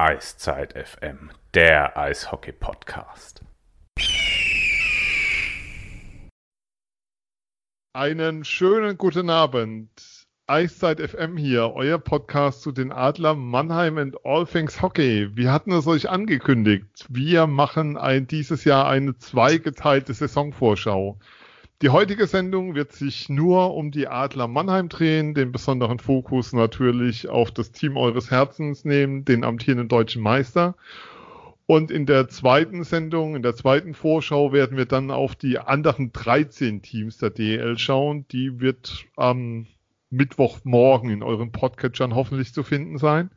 Eiszeit FM, der Eishockey-Podcast. Einen schönen guten Abend. Eiszeit FM hier, euer Podcast zu den Adler Mannheim and All Things Hockey. Wir hatten es euch angekündigt. Wir machen ein, dieses Jahr eine zweigeteilte Saisonvorschau. Die heutige Sendung wird sich nur um die Adler Mannheim drehen, den besonderen Fokus natürlich auf das Team eures Herzens nehmen, den amtierenden deutschen Meister. Und in der zweiten Sendung, in der zweiten Vorschau werden wir dann auf die anderen 13 Teams der DL schauen. Die wird am Mittwochmorgen in euren Podcatchern hoffentlich zu finden sein.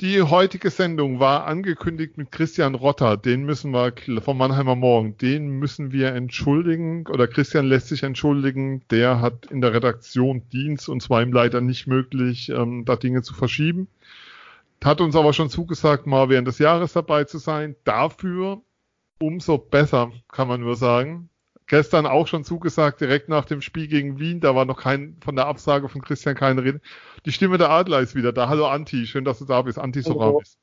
Die heutige Sendung war angekündigt mit Christian Rotter. Den müssen wir vom Mannheimer Morgen, den müssen wir entschuldigen oder Christian lässt sich entschuldigen. Der hat in der Redaktion Dienst und zwar ihm leider nicht möglich, ähm, da Dinge zu verschieben. Hat uns aber schon zugesagt, mal während des Jahres dabei zu sein. Dafür umso besser, kann man nur sagen gestern auch schon zugesagt, direkt nach dem Spiel gegen Wien. Da war noch kein, von der Absage von Christian keine Rede. Die Stimme der Adler ist wieder da. Hallo Anti, schön, dass du da bist. Anti Soramis.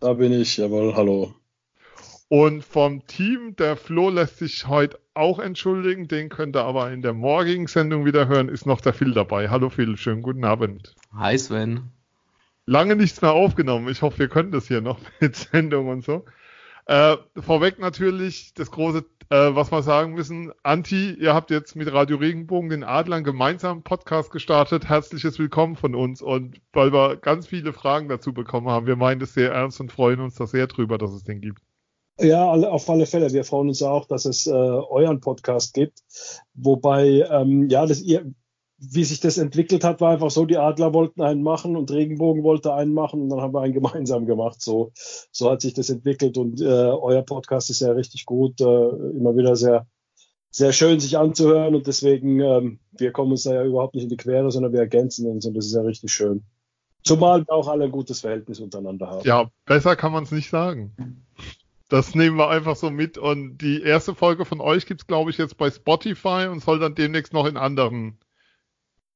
Da bin ich, jawohl, hallo. Und vom Team, der Flo lässt sich heute auch entschuldigen, den könnt ihr aber in der morgigen Sendung wieder hören, ist noch der Phil dabei. Hallo Phil, schönen guten Abend. Hi Sven. Lange nichts mehr aufgenommen. Ich hoffe, wir können das hier noch mit Sendung und so. Äh, vorweg natürlich das große äh, was wir sagen müssen, Anti, ihr habt jetzt mit Radio Regenbogen den Adlern gemeinsam Podcast gestartet. Herzliches Willkommen von uns und weil wir ganz viele Fragen dazu bekommen haben, wir meinen das sehr ernst und freuen uns da sehr drüber, dass es den gibt. Ja, auf alle Fälle. Wir freuen uns auch, dass es äh, euren Podcast gibt. Wobei, ähm, ja, das, ihr, wie sich das entwickelt hat, war einfach so, die Adler wollten einen machen und Regenbogen wollte einen machen und dann haben wir einen gemeinsam gemacht. So, so hat sich das entwickelt und äh, euer Podcast ist ja richtig gut, äh, immer wieder sehr, sehr schön sich anzuhören und deswegen, ähm, wir kommen uns da ja überhaupt nicht in die Quere, sondern wir ergänzen uns und das ist ja richtig schön. Zumal wir auch alle ein gutes Verhältnis untereinander haben. Ja, besser kann man es nicht sagen. Das nehmen wir einfach so mit und die erste Folge von euch gibt's glaube ich, jetzt bei Spotify und soll dann demnächst noch in anderen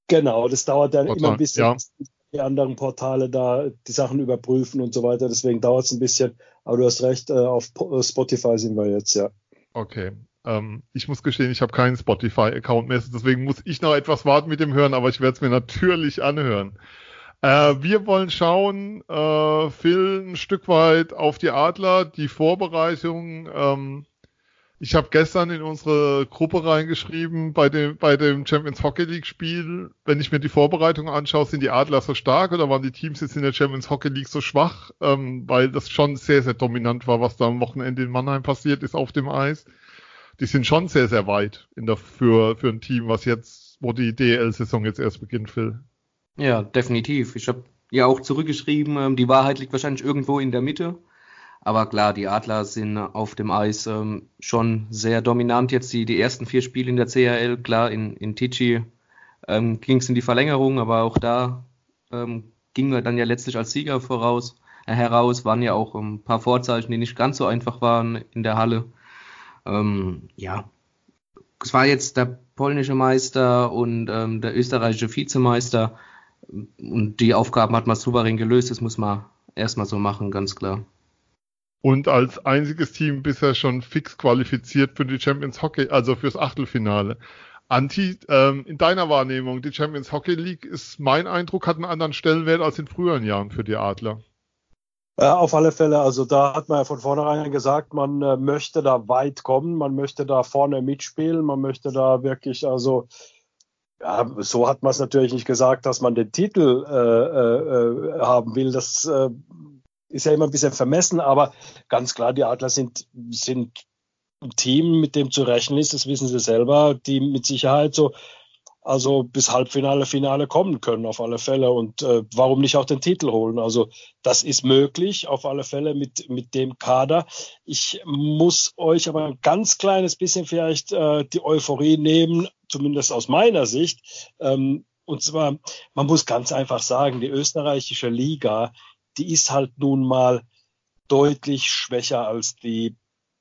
Genau, das dauert dann Portal, immer ein bisschen, ja. die anderen Portale da die Sachen überprüfen und so weiter. Deswegen dauert es ein bisschen. Aber du hast recht, äh, auf äh, Spotify sind wir jetzt, ja. Okay. Ähm, ich muss gestehen, ich habe keinen Spotify-Account mehr, deswegen muss ich noch etwas warten mit dem Hören, aber ich werde es mir natürlich anhören. Äh, wir wollen schauen, äh, Phil, ein Stück weit auf die Adler, die Vorbereitung. Ähm, ich habe gestern in unsere Gruppe reingeschrieben, bei dem, bei dem Champions Hockey League Spiel, wenn ich mir die Vorbereitung anschaue, sind die Adler so stark oder waren die Teams jetzt in der Champions Hockey League so schwach, ähm, weil das schon sehr, sehr dominant war, was da am Wochenende in Mannheim passiert ist auf dem Eis. Die sind schon sehr, sehr weit in der, für, für ein Team, was jetzt, wo die DL-Saison jetzt erst beginnt, Phil. Ja, definitiv. Ich habe ja auch zurückgeschrieben, ähm, die Wahrheit liegt wahrscheinlich irgendwo in der Mitte. Aber klar, die Adler sind auf dem Eis ähm, schon sehr dominant. Jetzt die, die ersten vier Spiele in der CHL, klar, in, in Tichy ähm, ging es in die Verlängerung, aber auch da ähm, gingen wir dann ja letztlich als Sieger voraus, äh, heraus. Waren ja auch ein paar Vorzeichen, die nicht ganz so einfach waren in der Halle. Ähm, ja, es war jetzt der polnische Meister und ähm, der österreichische Vizemeister. Und die Aufgaben hat man souverän gelöst, das muss man erstmal so machen, ganz klar und als einziges Team bisher schon fix qualifiziert für die Champions Hockey, also fürs Achtelfinale. Anti, ähm, in deiner Wahrnehmung, die Champions Hockey League ist mein Eindruck, hat einen anderen Stellenwert als in früheren Jahren für die Adler. Ja, auf alle Fälle. Also da hat man ja von vornherein gesagt, man äh, möchte da weit kommen, man möchte da vorne mitspielen, man möchte da wirklich, also ja, so hat man es natürlich nicht gesagt, dass man den Titel äh, äh, äh haben will. Das äh, ist ja immer ein bisschen vermessen, aber ganz klar, die Adler sind, sind ein Team, mit dem zu rechnen ist, das wissen sie selber, die mit Sicherheit so also bis Halbfinale, Finale kommen können auf alle Fälle und äh, warum nicht auch den Titel holen? Also das ist möglich auf alle Fälle mit mit dem Kader. Ich muss euch aber ein ganz kleines bisschen vielleicht äh, die Euphorie nehmen, zumindest aus meiner Sicht. Ähm, und zwar, man muss ganz einfach sagen, die österreichische Liga die ist halt nun mal deutlich schwächer als die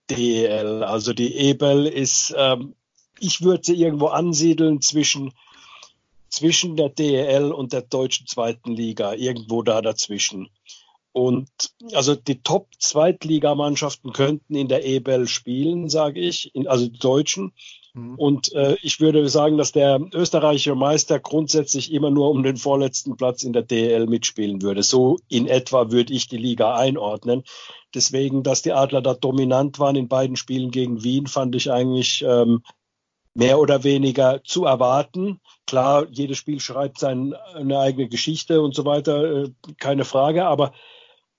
DEL. Also die EBEL ist, ähm, ich würde sie irgendwo ansiedeln zwischen, zwischen der DEL und der deutschen zweiten Liga, irgendwo da dazwischen. Und also die Top-Zweitligamannschaften könnten in der EBL spielen, sage ich, in, also die Deutschen. Mhm. Und äh, ich würde sagen, dass der österreichische Meister grundsätzlich immer nur um den vorletzten Platz in der DEL mitspielen würde. So in etwa würde ich die Liga einordnen. Deswegen, dass die Adler da dominant waren in beiden Spielen gegen Wien, fand ich eigentlich ähm, mehr oder weniger zu erwarten. Klar, jedes Spiel schreibt seine eigene Geschichte und so weiter, äh, keine Frage, aber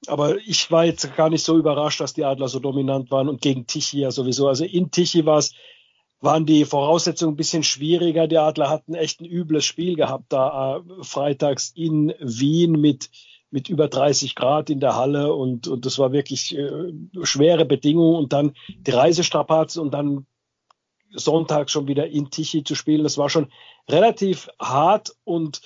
aber ich war jetzt gar nicht so überrascht, dass die Adler so dominant waren und gegen Tichy ja sowieso. Also in Tichy war es, waren die Voraussetzungen ein bisschen schwieriger. Die Adler hatten echt ein übles Spiel gehabt da äh, freitags in Wien mit mit über 30 Grad in der Halle und, und das war wirklich äh, schwere Bedingungen und dann die Reisestrapazen und dann Sonntag schon wieder in Tichy zu spielen. Das war schon relativ hart und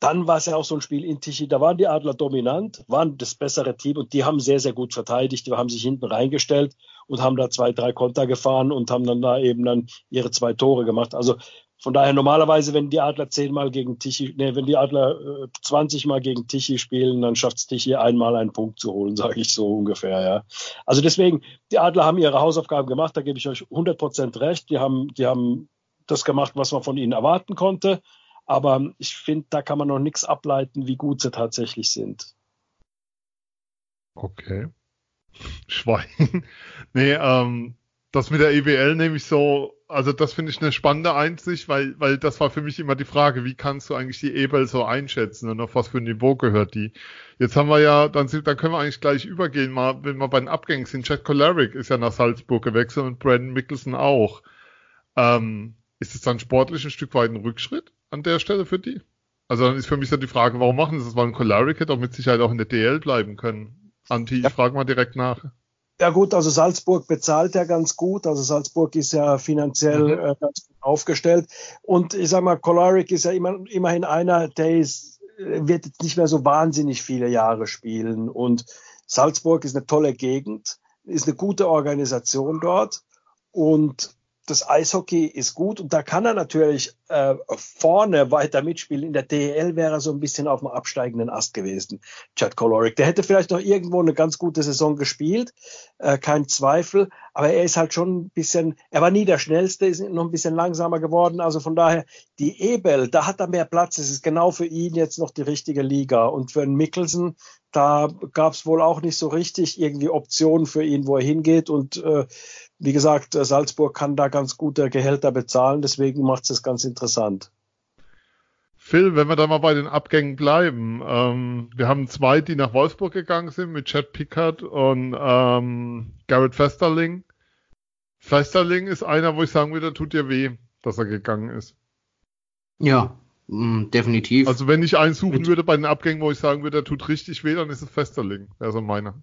dann war es ja auch so ein Spiel in Tichy, da waren die Adler dominant, waren das bessere Team und die haben sehr, sehr gut verteidigt. Die haben sich hinten reingestellt und haben da zwei, drei Konter gefahren und haben dann da eben dann ihre zwei Tore gemacht. Also von daher normalerweise, wenn die Adler zehnmal gegen Tichy, nee, wenn die Adler äh, 20 Mal gegen Tichy spielen, dann schafft es Tichy einmal einen Punkt zu holen, sage ich so ungefähr, ja. Also deswegen, die Adler haben ihre Hausaufgaben gemacht, da gebe ich euch 100 Prozent recht. Die haben, die haben das gemacht, was man von ihnen erwarten konnte. Aber ich finde, da kann man noch nichts ableiten, wie gut sie tatsächlich sind. Okay. Schweigen. nee, ähm, das mit der EWL nehme ich so, also das finde ich eine spannende Einsicht, weil, weil das war für mich immer die Frage, wie kannst du eigentlich die EWL so einschätzen und auf was für ein Niveau gehört die? Jetzt haben wir ja, dann, sind, dann können wir eigentlich gleich übergehen, mal, wenn wir bei den Abgängen sind. Chad Coleric ist ja nach Salzburg gewechselt und Brandon Mickelson auch. Ähm, ist es dann sportlich ein Stück weit ein Rückschritt? an der Stelle für die? Also dann ist für mich so die Frage, warum machen sie das? Weil ein Colaric hätte auch mit Sicherheit auch in der DL bleiben können. Anti, ja. ich frage mal direkt nach. Ja gut, also Salzburg bezahlt ja ganz gut. Also Salzburg ist ja finanziell mhm. äh, ganz gut aufgestellt. Und ich sag mal, Colaric ist ja immer, immerhin einer, der ist, wird jetzt nicht mehr so wahnsinnig viele Jahre spielen. Und Salzburg ist eine tolle Gegend, ist eine gute Organisation dort. Und das Eishockey ist gut und da kann er natürlich äh, vorne weiter mitspielen. In der DEL wäre er so ein bisschen auf dem absteigenden Ast gewesen, Chad Coloric. Der hätte vielleicht noch irgendwo eine ganz gute Saison gespielt, äh, kein Zweifel, aber er ist halt schon ein bisschen, er war nie der Schnellste, ist noch ein bisschen langsamer geworden. Also von daher, die Ebel, da hat er mehr Platz. Es ist genau für ihn jetzt noch die richtige Liga. Und für einen Mickelson, da gab es wohl auch nicht so richtig irgendwie Optionen für ihn, wo er hingeht und äh, wie gesagt, äh, Salzburg kann da ganz gute Gehälter bezahlen, deswegen macht es ganz interessant. Phil, wenn wir da mal bei den Abgängen bleiben, ähm, wir haben zwei, die nach Wolfsburg gegangen sind, mit Chad Pickard und ähm, Garrett Festerling. Festerling ist einer, wo ich sagen würde, tut dir weh, dass er gegangen ist. Ja, mh, mm, definitiv. Also wenn ich einen suchen mit würde bei den Abgängen, wo ich sagen würde, der tut richtig weh, dann ist es Festerling. Wäre so meiner.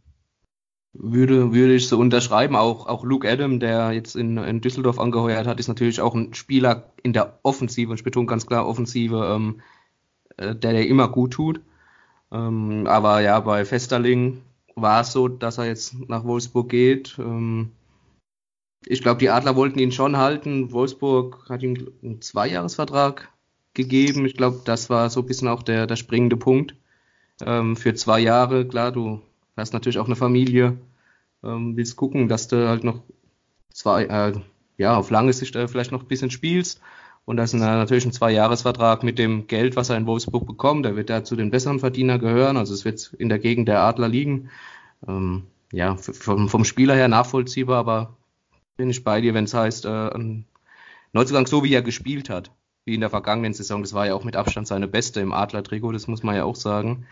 Würde, würde ich so unterschreiben. Auch, auch Luke Adam, der jetzt in, in Düsseldorf angeheuert hat, ist natürlich auch ein Spieler in der Offensive, und ich betone ganz klar Offensive, ähm, äh, der der immer gut tut. Ähm, aber ja, bei Festerling war es so, dass er jetzt nach Wolfsburg geht. Ähm, ich glaube, die Adler wollten ihn schon halten. Wolfsburg hat ihm einen Zweijahresvertrag gegeben. Ich glaube, das war so ein bisschen auch der, der springende Punkt. Ähm, für zwei Jahre, klar, du hast natürlich auch eine Familie, ähm, willst gucken, dass du halt noch zwei, äh, ja, auf lange Sicht äh, vielleicht noch ein bisschen spielst. Und das ist natürlich ein Zwei-Jahres-Vertrag mit dem Geld, was er in Wolfsburg bekommt. Der wird da zu den besseren Verdienern gehören. Also es wird in der Gegend der Adler liegen. Ähm, ja, vom, vom Spieler her nachvollziehbar, aber bin ich bei dir, wenn es heißt, äh, ein Neuzugang so wie er gespielt hat, wie in der vergangenen Saison. Das war ja auch mit Abstand seine beste im Adler-Trikot, das muss man ja auch sagen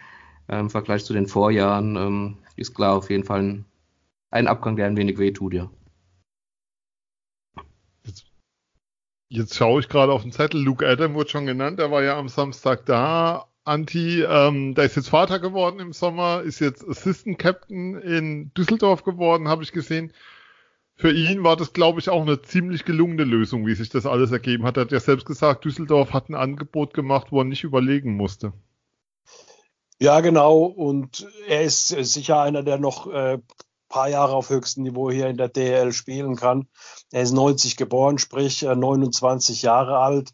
im Vergleich zu den Vorjahren, ähm, ist klar auf jeden Fall ein, ein Abgang, der ein wenig wehtut, ja. Jetzt, jetzt schaue ich gerade auf den Zettel. Luke Adam wurde schon genannt, der war ja am Samstag da. Anti, ähm, der ist jetzt Vater geworden im Sommer, ist jetzt Assistant Captain in Düsseldorf geworden, habe ich gesehen. Für ihn war das, glaube ich, auch eine ziemlich gelungene Lösung, wie sich das alles ergeben hat. Er hat ja selbst gesagt, Düsseldorf hat ein Angebot gemacht, wo er nicht überlegen musste. Ja, genau. Und er ist sicher einer, der noch äh, paar Jahre auf höchstem Niveau hier in der DL spielen kann. Er ist 90 geboren, sprich äh, 29 Jahre alt.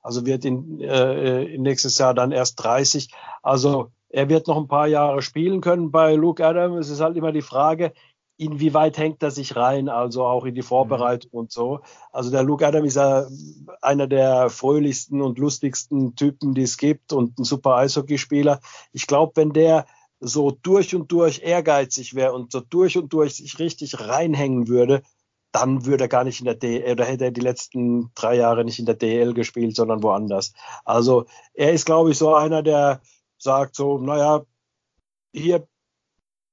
Also wird in, äh, nächstes Jahr dann erst 30. Also er wird noch ein paar Jahre spielen können bei Luke Adams. Es ist halt immer die Frage, inwieweit hängt er sich rein, also auch in die Vorbereitung und so. Also der Luke Adams ist ja einer der fröhlichsten und lustigsten Typen, die es gibt und ein super Eishockeyspieler. Ich glaube, wenn der so durch und durch ehrgeizig wäre und so durch und durch sich richtig reinhängen würde, dann würde er gar nicht in der DL oder hätte er die letzten drei Jahre nicht in der DL gespielt, sondern woanders. Also er ist, glaube ich, so einer, der sagt so, naja, hier,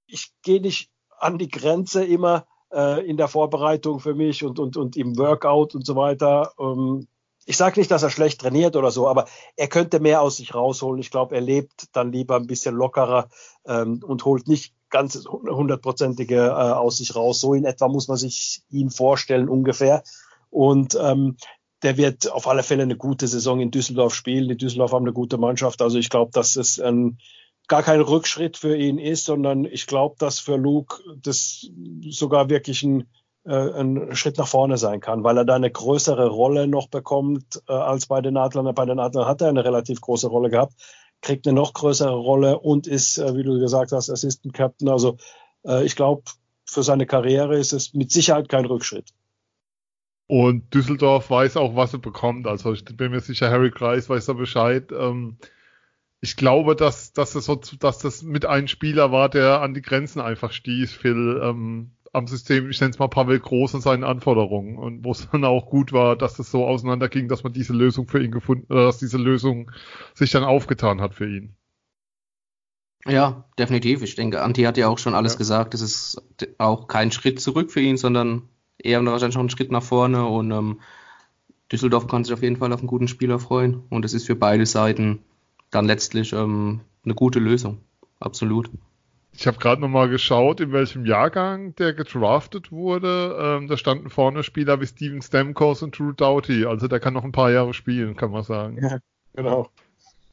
ich gehe nicht an die Grenze immer äh, in der Vorbereitung für mich und, und, und im Workout und so weiter. Ähm, ich sage nicht, dass er schlecht trainiert oder so, aber er könnte mehr aus sich rausholen. Ich glaube, er lebt dann lieber ein bisschen lockerer ähm, und holt nicht ganz hundertprozentige äh, aus sich raus. So in etwa muss man sich ihn vorstellen ungefähr. Und ähm, der wird auf alle Fälle eine gute Saison in Düsseldorf spielen. Die Düsseldorf haben eine gute Mannschaft. Also ich glaube, dass es ein, gar kein Rückschritt für ihn ist, sondern ich glaube, dass für Luke das sogar wirklich ein äh, ein Schritt nach vorne sein kann, weil er da eine größere Rolle noch bekommt äh, als bei den Adlern. Bei den Adlern hat er eine relativ große Rolle gehabt, kriegt eine noch größere Rolle und ist, äh, wie du gesagt hast, Assistant Captain. Also äh, ich glaube, für seine Karriere ist es mit Sicherheit kein Rückschritt. Und Düsseldorf weiß auch, was er bekommt. Also ich bin mir sicher, Harry Kreis weiß da Bescheid. Ähm, ich glaube, dass, dass, das so, dass das mit einem Spieler war, der an die Grenzen einfach stieß, Phil. Ähm, am System, ich nenne es mal Pavel Groß und seinen Anforderungen und wo es dann auch gut war, dass es so auseinanderging, dass man diese Lösung für ihn gefunden, oder dass diese Lösung sich dann aufgetan hat für ihn. Ja, definitiv. Ich denke, Anti hat ja auch schon alles ja. gesagt. Es ist auch kein Schritt zurück für ihn, sondern eher wahrscheinlich schon ein Schritt nach vorne und ähm, Düsseldorf kann sich auf jeden Fall auf einen guten Spieler freuen und es ist für beide Seiten dann letztlich ähm, eine gute Lösung. Absolut. Ich habe gerade nochmal geschaut, in welchem Jahrgang der gedraftet wurde. Ähm, da standen vorne Spieler wie Steven Stamkos und Drew Doughty. Also der kann noch ein paar Jahre spielen, kann man sagen. Ja, genau.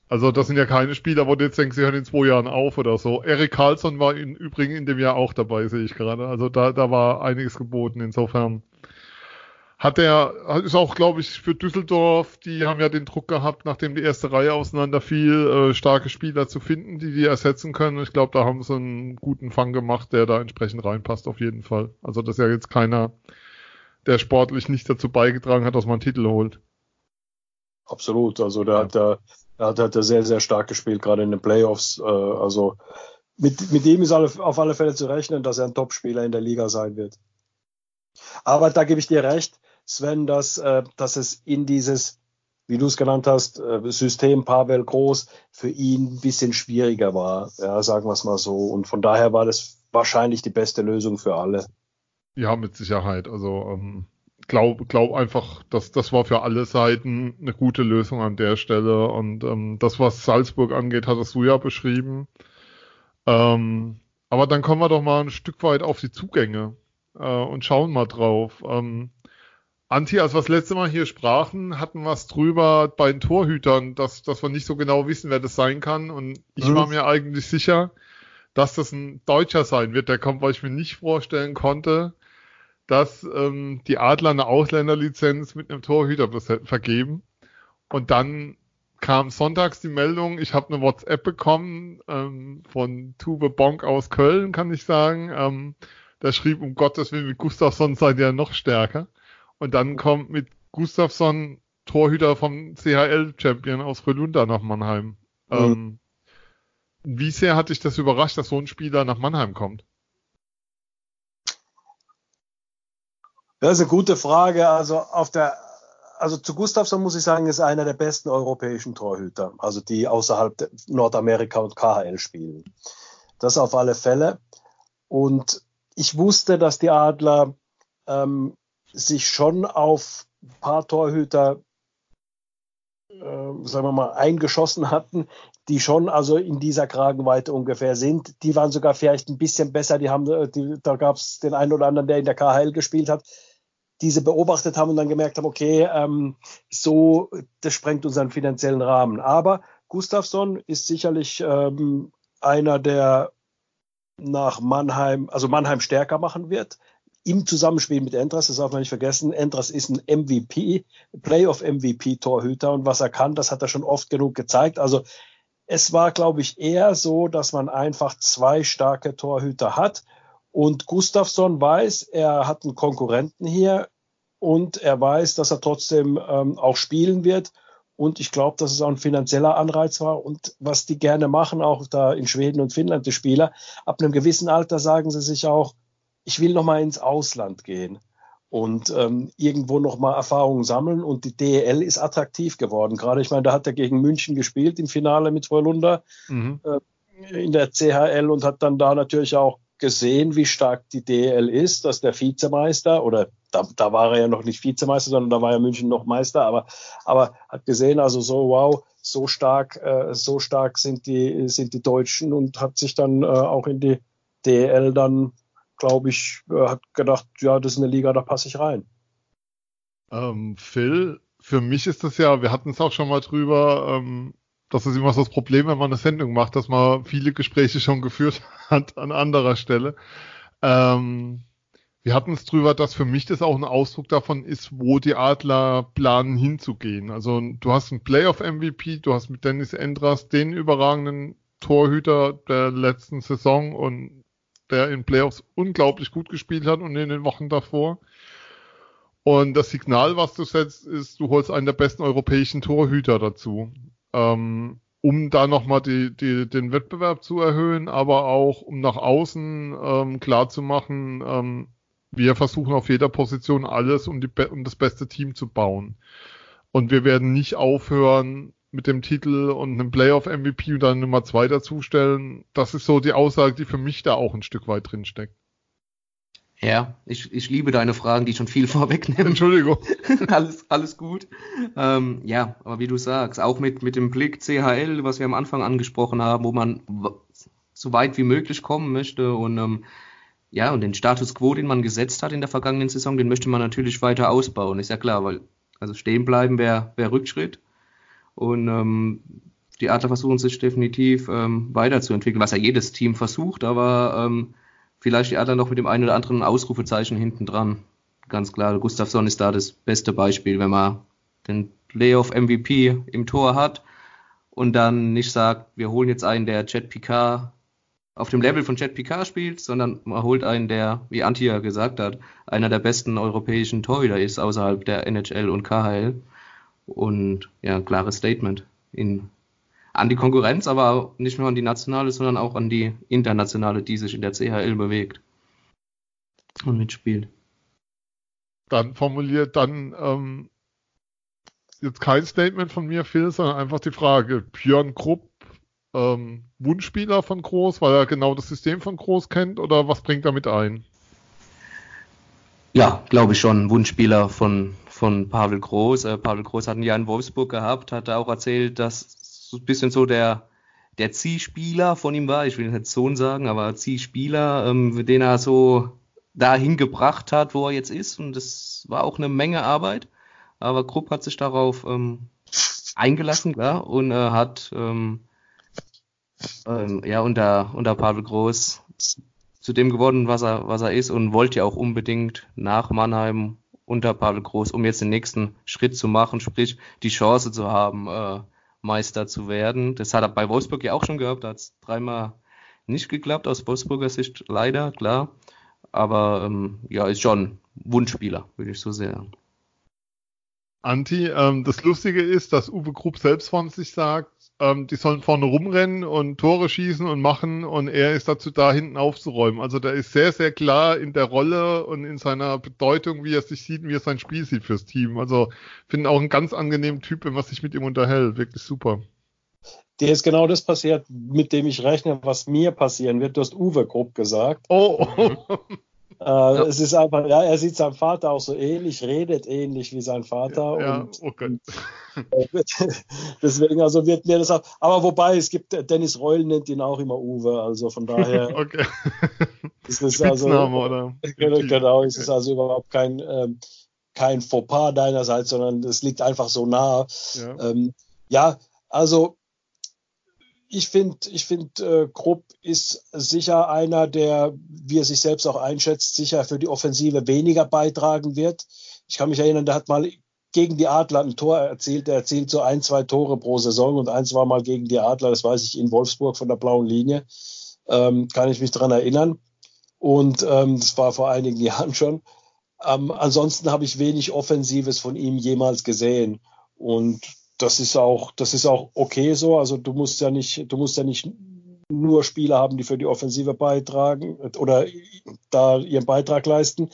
Also das sind ja keine Spieler, wo du jetzt denkst, sie hören in zwei Jahren auf oder so. Eric Carlson war im Übrigen in dem Jahr auch dabei, sehe ich gerade. Also da, da war einiges geboten. Insofern hat er, ist auch, glaube ich, für Düsseldorf, die haben ja den Druck gehabt, nachdem die erste Reihe auseinanderfiel, äh, starke Spieler zu finden, die die ersetzen können. Ich glaube, da haben sie einen guten Fang gemacht, der da entsprechend reinpasst, auf jeden Fall. Also das ist ja jetzt keiner, der sportlich nicht dazu beigetragen hat, dass man einen Titel holt. Absolut, also der ja. hat da, der hat, hat er sehr, sehr stark gespielt, gerade in den Playoffs. Äh, also mit, mit dem ist alle, auf alle Fälle zu rechnen, dass er ein Topspieler in der Liga sein wird. Aber da gebe ich dir recht, Sven, dass, äh, dass es in dieses, wie du es genannt hast, äh, System Pavel Groß für ihn ein bisschen schwieriger war, ja, sagen wir es mal so. Und von daher war das wahrscheinlich die beste Lösung für alle. Ja, mit Sicherheit. Also ähm, glaub, glaub einfach, dass das war für alle Seiten eine gute Lösung an der Stelle. Und ähm, das, was Salzburg angeht, hattest du ja beschrieben. Ähm, aber dann kommen wir doch mal ein Stück weit auf die Zugänge äh, und schauen mal drauf. Ähm, Anti, als wir das letzte Mal hier sprachen, hatten wir es drüber bei den Torhütern, dass, dass wir nicht so genau wissen, wer das sein kann. Und ich mhm. war mir eigentlich sicher, dass das ein Deutscher sein wird, der kommt, weil ich mir nicht vorstellen konnte, dass ähm, die Adler eine Ausländerlizenz mit einem Torhüter vergeben. Und dann kam sonntags die Meldung, ich habe eine WhatsApp bekommen ähm, von Tube Bonk aus Köln, kann ich sagen. Ähm, der schrieb, um Gottes Willen, mit Gustafsson seid ihr noch stärker. Und dann kommt mit Gustafsson Torhüter vom CHL-Champion aus Frölunda nach Mannheim. Mhm. Ähm, wie sehr hat dich das überrascht, dass so ein Spieler nach Mannheim kommt? Das ist eine gute Frage. Also auf der, also zu Gustafsson muss ich sagen, ist einer der besten europäischen Torhüter, also die außerhalb Nordamerika und KHL spielen. Das auf alle Fälle. Und ich wusste, dass die Adler ähm, sich schon auf ein paar Torhüter, äh, sagen wir mal, eingeschossen hatten, die schon also in dieser Kragenweite ungefähr sind. Die waren sogar vielleicht ein bisschen besser. Die haben, äh, die, da gab es den einen oder anderen, der in der KHL gespielt hat, diese beobachtet haben und dann gemerkt haben, okay, ähm, so, das sprengt unseren finanziellen Rahmen. Aber Gustafsson ist sicherlich ähm, einer, der nach Mannheim, also Mannheim stärker machen wird im Zusammenspiel mit Endras, das darf man nicht vergessen, Endras ist ein MVP, Playoff MVP Torhüter und was er kann, das hat er schon oft genug gezeigt. Also es war, glaube ich, eher so, dass man einfach zwei starke Torhüter hat. Und Gustafsson weiß, er hat einen Konkurrenten hier und er weiß, dass er trotzdem ähm, auch spielen wird. Und ich glaube, dass es auch ein finanzieller Anreiz war. Und was die gerne machen, auch da in Schweden und Finnland, die Spieler, ab einem gewissen Alter sagen sie sich auch, ich will noch mal ins Ausland gehen und ähm, irgendwo noch mal Erfahrungen sammeln. Und die DEL ist attraktiv geworden. Gerade, ich meine, da hat er gegen München gespielt im Finale mit Frölunda mhm. äh, in der CHL und hat dann da natürlich auch gesehen, wie stark die DEL ist, dass der Vizemeister oder da, da war er ja noch nicht Vizemeister, sondern da war ja München noch Meister, aber, aber hat gesehen, also so wow, so stark, äh, so stark sind die, sind die Deutschen und hat sich dann äh, auch in die DEL dann, glaube ich, äh, hat gedacht, ja, das ist eine Liga, da passe ich rein. Ähm, Phil, für mich ist das ja, wir hatten es auch schon mal drüber, ähm, das ist immer so das Problem, wenn man eine Sendung macht, dass man viele Gespräche schon geführt hat an anderer Stelle. Ähm, wir hatten es drüber, dass für mich das auch ein Ausdruck davon ist, wo die Adler planen hinzugehen. Also du hast einen Playoff-MVP, du hast mit Dennis Endras den überragenden Torhüter der letzten Saison und der in Playoffs unglaublich gut gespielt hat und in den Wochen davor. Und das Signal, was du setzt, ist, du holst einen der besten europäischen Torhüter dazu, ähm, um da nochmal die, die, den Wettbewerb zu erhöhen, aber auch um nach außen ähm, klar ähm, wir versuchen auf jeder Position alles, um, die, um das beste Team zu bauen. Und wir werden nicht aufhören mit dem Titel und einem Playoff-MVP und dann Nummer zwei dazustellen. Das ist so die Aussage, die für mich da auch ein Stück weit drin steckt. Ja, ich, ich liebe deine Fragen, die schon viel vorwegnehmen. Entschuldigung. alles, alles gut. Ähm, ja, aber wie du sagst, auch mit, mit dem Blick CHL, was wir am Anfang angesprochen haben, wo man so weit wie möglich kommen möchte und ähm, ja, und den Status quo, den man gesetzt hat in der vergangenen Saison, den möchte man natürlich weiter ausbauen. Ist ja klar, weil also stehen bleiben wäre wär Rückschritt. Und ähm, die Adler versuchen sich definitiv ähm, weiterzuentwickeln, was ja jedes Team versucht, aber ähm, vielleicht die Adler noch mit dem einen oder anderen Ausrufezeichen hinten dran. Ganz klar, Gustafsson ist da das beste Beispiel, wenn man den Playoff MVP im Tor hat und dann nicht sagt, wir holen jetzt einen, der Jet Picard auf dem Level von Jet Picard spielt, sondern man holt einen, der, wie Antia gesagt hat, einer der besten europäischen Torhüter ist außerhalb der NHL und KHL. Und ja, klares Statement in, an die Konkurrenz, aber nicht nur an die nationale, sondern auch an die internationale, die sich in der CHL bewegt und mitspielt. Dann formuliert dann ähm, jetzt kein Statement von mir, Phil, sondern einfach die Frage, Björn Krupp ähm, Wunschspieler von Groß, weil er genau das System von Groß kennt oder was bringt er mit ein? Ja, glaube ich schon. Wunschspieler von, von Pavel Groß. Äh, Pavel Groß hat ihn ja in Wolfsburg gehabt, hat auch erzählt, dass so ein bisschen so der, der Zielspieler von ihm war. Ich will nicht Sohn sagen, aber Zielspieler, ähm, den er so dahin gebracht hat, wo er jetzt ist. Und das war auch eine Menge Arbeit. Aber Krupp hat sich darauf ähm, eingelassen, klar, und äh, hat ähm, ähm, ja, unter, unter Pavel Groß zu dem geworden, was er, was er ist und wollte ja auch unbedingt nach Mannheim unter Pavel Groß, um jetzt den nächsten Schritt zu machen, sprich die Chance zu haben, äh, Meister zu werden. Das hat er bei Wolfsburg ja auch schon gehabt, da hat es dreimal nicht geklappt, aus Wolfsburger Sicht leider, klar. Aber ähm, ja, ist schon Wunschspieler, würde ich so sagen. Anti, ähm, das Lustige ist, dass Uwe Grupp selbst von sich sagt, ähm, die sollen vorne rumrennen und Tore schießen und machen und er ist dazu da, hinten aufzuräumen. Also der ist sehr, sehr klar in der Rolle und in seiner Bedeutung, wie er sich sieht, wie er sein Spiel sieht fürs Team. Also finde auch einen ganz angenehmen Typ, wenn man sich mit ihm unterhält. Wirklich super. Dir ist genau das passiert, mit dem ich rechne, was mir passieren wird. Du hast Uwe grob gesagt. Oh, oh. Äh, ja. Es ist einfach, ja, er sieht seinem Vater auch so ähnlich, redet ähnlich wie sein Vater. Ja, und, okay. deswegen, also wird mir das auch, aber wobei, es gibt, Dennis Reul nennt ihn auch immer Uwe, also von daher. okay. Ist das also, oder? Genau, genau, ist es also überhaupt kein, ähm, kein Fauxpas deinerseits, sondern es liegt einfach so nah. Ja, ähm, ja also ich finde, ich finde, äh, Krupp ist sicher einer, der, wie er sich selbst auch einschätzt, sicher für die Offensive weniger beitragen wird. Ich kann mich erinnern, der hat mal gegen die Adler ein Tor erzielt. Er erzielt so ein, zwei Tore pro Saison und eins war mal gegen die Adler, das weiß ich, in Wolfsburg von der blauen Linie. Ähm, kann ich mich dran erinnern. Und ähm, das war vor einigen Jahren schon. Ähm, ansonsten habe ich wenig Offensives von ihm jemals gesehen. Und das ist auch, das ist auch okay so. Also du musst ja nicht, du musst ja nicht nur Spieler haben, die für die Offensive beitragen oder da ihren Beitrag leisten.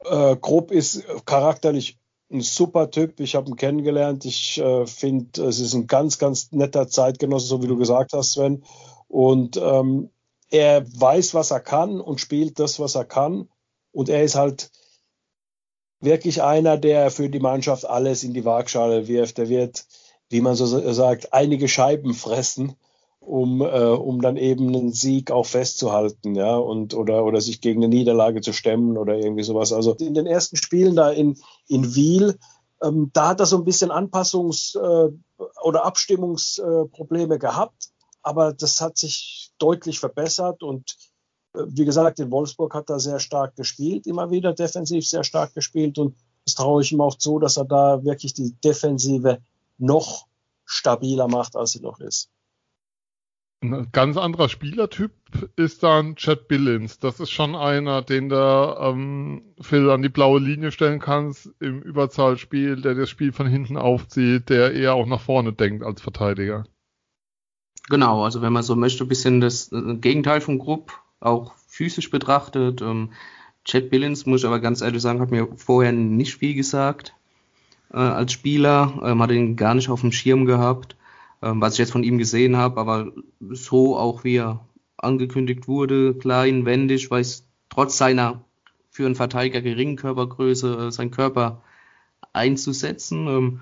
Äh, Grob ist charakterlich ein super Typ. Ich habe ihn kennengelernt. Ich äh, finde, es ist ein ganz, ganz netter Zeitgenosse, so wie du gesagt hast, Sven. Und ähm, er weiß, was er kann und spielt das, was er kann. Und er ist halt wirklich einer, der für die Mannschaft alles in die Waagschale wirft. Er wird, wie man so sagt, einige Scheiben fressen, um, äh, um dann eben einen Sieg auch festzuhalten, ja, und oder, oder sich gegen eine Niederlage zu stemmen oder irgendwie sowas. Also in den ersten Spielen da in, in Wiel, ähm, da hat er so ein bisschen Anpassungs- äh, oder Abstimmungsprobleme äh, gehabt, aber das hat sich deutlich verbessert und wie gesagt, in Wolfsburg hat er sehr stark gespielt, immer wieder defensiv sehr stark gespielt und das traue ich ihm auch zu, dass er da wirklich die Defensive noch stabiler macht, als sie noch ist. Ein ganz anderer Spielertyp ist dann Chad Billins. Das ist schon einer, den du ähm, Phil an die blaue Linie stellen kannst im Überzahlspiel, der das Spiel von hinten aufzieht, der eher auch nach vorne denkt als Verteidiger. Genau, also wenn man so möchte, ein bisschen das äh, Gegenteil von Grupp, auch physisch betrachtet. Ähm, Chad Billings, muss ich aber ganz ehrlich sagen, hat mir vorher nicht viel gesagt äh, als Spieler, ähm, hat ihn gar nicht auf dem Schirm gehabt, ähm, was ich jetzt von ihm gesehen habe, aber so auch wie er angekündigt wurde, klein, wendig, weiß trotz seiner für einen Verteidiger geringen Körpergröße äh, seinen Körper einzusetzen. Ähm,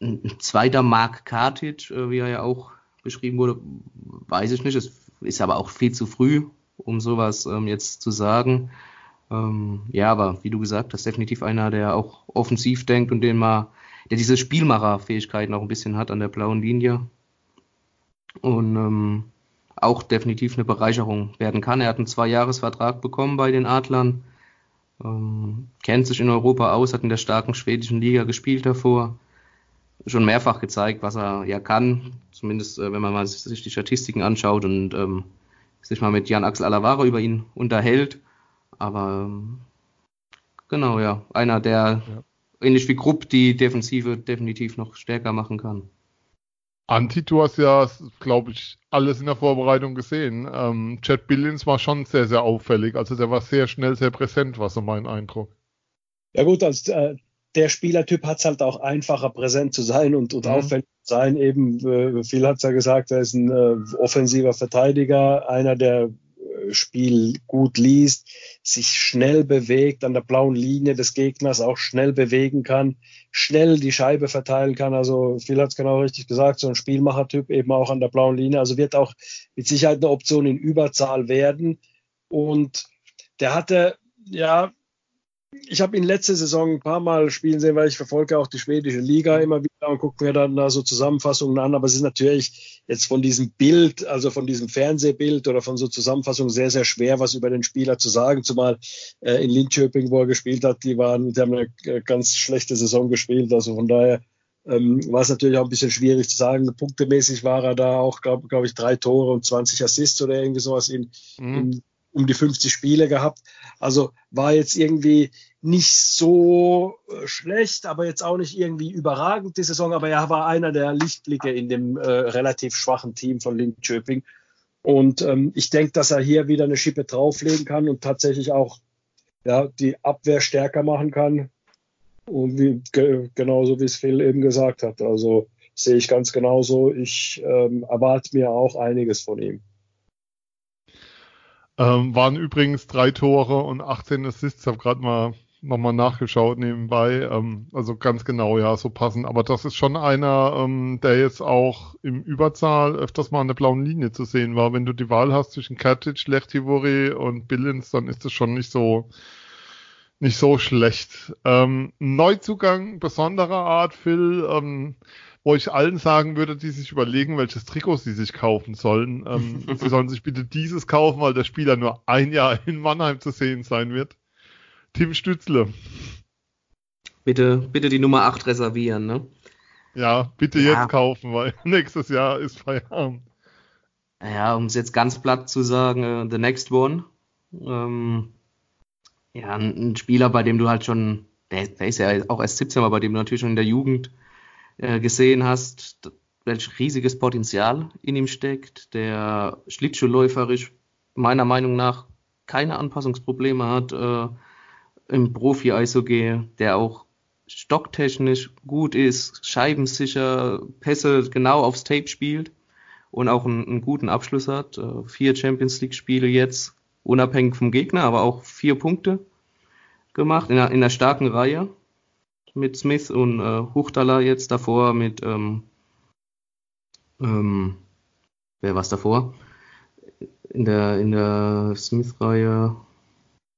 ein zweiter Mark Kartic, äh, wie er ja auch beschrieben wurde, weiß ich nicht. Es ist aber auch viel zu früh, um sowas ähm, jetzt zu sagen. Ähm, ja, aber wie du gesagt hast, definitiv einer, der auch offensiv denkt und den mal, der diese Spielmacherfähigkeiten auch ein bisschen hat an der blauen Linie. Und ähm, auch definitiv eine Bereicherung werden kann. Er hat einen Zwei-Jahres-Vertrag bekommen bei den Adlern, ähm, kennt sich in Europa aus, hat in der starken schwedischen Liga gespielt davor, schon mehrfach gezeigt, was er ja kann, zumindest äh, wenn man mal sich die Statistiken anschaut und ähm, sich mal mit Jan Axel Alavaro über ihn unterhält. Aber ähm, genau, ja, einer, der ja. ähnlich wie Grupp die Defensive definitiv noch stärker machen kann. Anti, du hast ja, glaube ich, alles in der Vorbereitung gesehen. Ähm, Chad Billings war schon sehr, sehr auffällig. Also der war sehr schnell, sehr präsent, war so mein Eindruck. Ja gut, als äh, der Spielertyp hat es halt auch einfacher, präsent zu sein und, und mhm. auffällig zu sein. Eben, äh, viel hat es ja gesagt, er ist ein äh, offensiver Verteidiger, einer, der äh, Spiel gut liest, sich schnell bewegt, an der blauen Linie des Gegners auch schnell bewegen kann, schnell die Scheibe verteilen kann. Also viel hat es genau richtig gesagt, so ein Spielmachertyp eben auch an der blauen Linie. Also wird auch mit Sicherheit eine Option in Überzahl werden. Und der hatte ja ich habe ihn letzte Saison ein paar Mal spielen sehen, weil ich verfolge auch die schwedische Liga immer wieder und gucke mir dann da so Zusammenfassungen an. Aber es ist natürlich jetzt von diesem Bild, also von diesem Fernsehbild oder von so Zusammenfassungen sehr, sehr schwer, was über den Spieler zu sagen. Zumal äh, in Linköping, wo er gespielt hat, die waren, die haben eine äh, ganz schlechte Saison gespielt. Also von daher ähm, war es natürlich auch ein bisschen schwierig zu sagen. Punktemäßig war er da auch, glaube glaub ich, drei Tore und 20 Assists oder irgendwie sowas in, mhm. in um die 50 Spiele gehabt. Also war jetzt irgendwie nicht so äh, schlecht, aber jetzt auch nicht irgendwie überragend die Saison. Aber er war einer der Lichtblicke in dem äh, relativ schwachen Team von Linköping. Und ähm, ich denke, dass er hier wieder eine Schippe drauflegen kann und tatsächlich auch ja, die Abwehr stärker machen kann. Und wie, ge genauso wie es Phil eben gesagt hat. Also sehe ich ganz genauso. Ich ähm, erwarte mir auch einiges von ihm. Ähm, waren übrigens drei Tore und 18 Assists. Habe gerade mal nochmal nachgeschaut nebenbei. Ähm, also ganz genau, ja, so passen. Aber das ist schon einer, ähm, der jetzt auch im Überzahl öfters mal an der blauen Linie zu sehen war. Wenn du die Wahl hast zwischen Katic, Lechtivori und Billins, dann ist das schon nicht so nicht so schlecht. Ähm, Neuzugang besonderer Art, Phil. Ähm, wo ich allen sagen würde, die sich überlegen, welches Trikot sie sich kaufen sollen. Ähm, sie sollen sich bitte dieses kaufen, weil der Spieler nur ein Jahr in Mannheim zu sehen sein wird. Tim Stützle. Bitte, bitte die Nummer 8 reservieren, ne? Ja, bitte ja. jetzt kaufen, weil nächstes Jahr ist Feierabend. Ja, um es jetzt ganz platt zu sagen, uh, the next one. Ähm, ja, ein, ein, Spieler, bei dem du halt schon, der, der, ist ja auch erst 17, aber bei dem du natürlich schon in der Jugend äh, gesehen hast, welch riesiges Potenzial in ihm steckt, der schlittschuhläuferisch meiner Meinung nach keine Anpassungsprobleme hat äh, im Profi-Eishockey, der auch stocktechnisch gut ist, scheibensicher, Pässe genau aufs Tape spielt und auch einen, einen guten Abschluss hat. Äh, vier Champions League-Spiele jetzt, unabhängig vom Gegner, aber auch vier Punkte gemacht in einer, in einer starken Reihe mit Smith und äh, Huchtala jetzt davor mit ähm, ähm, wer war es davor? In der, in der Smith-Reihe.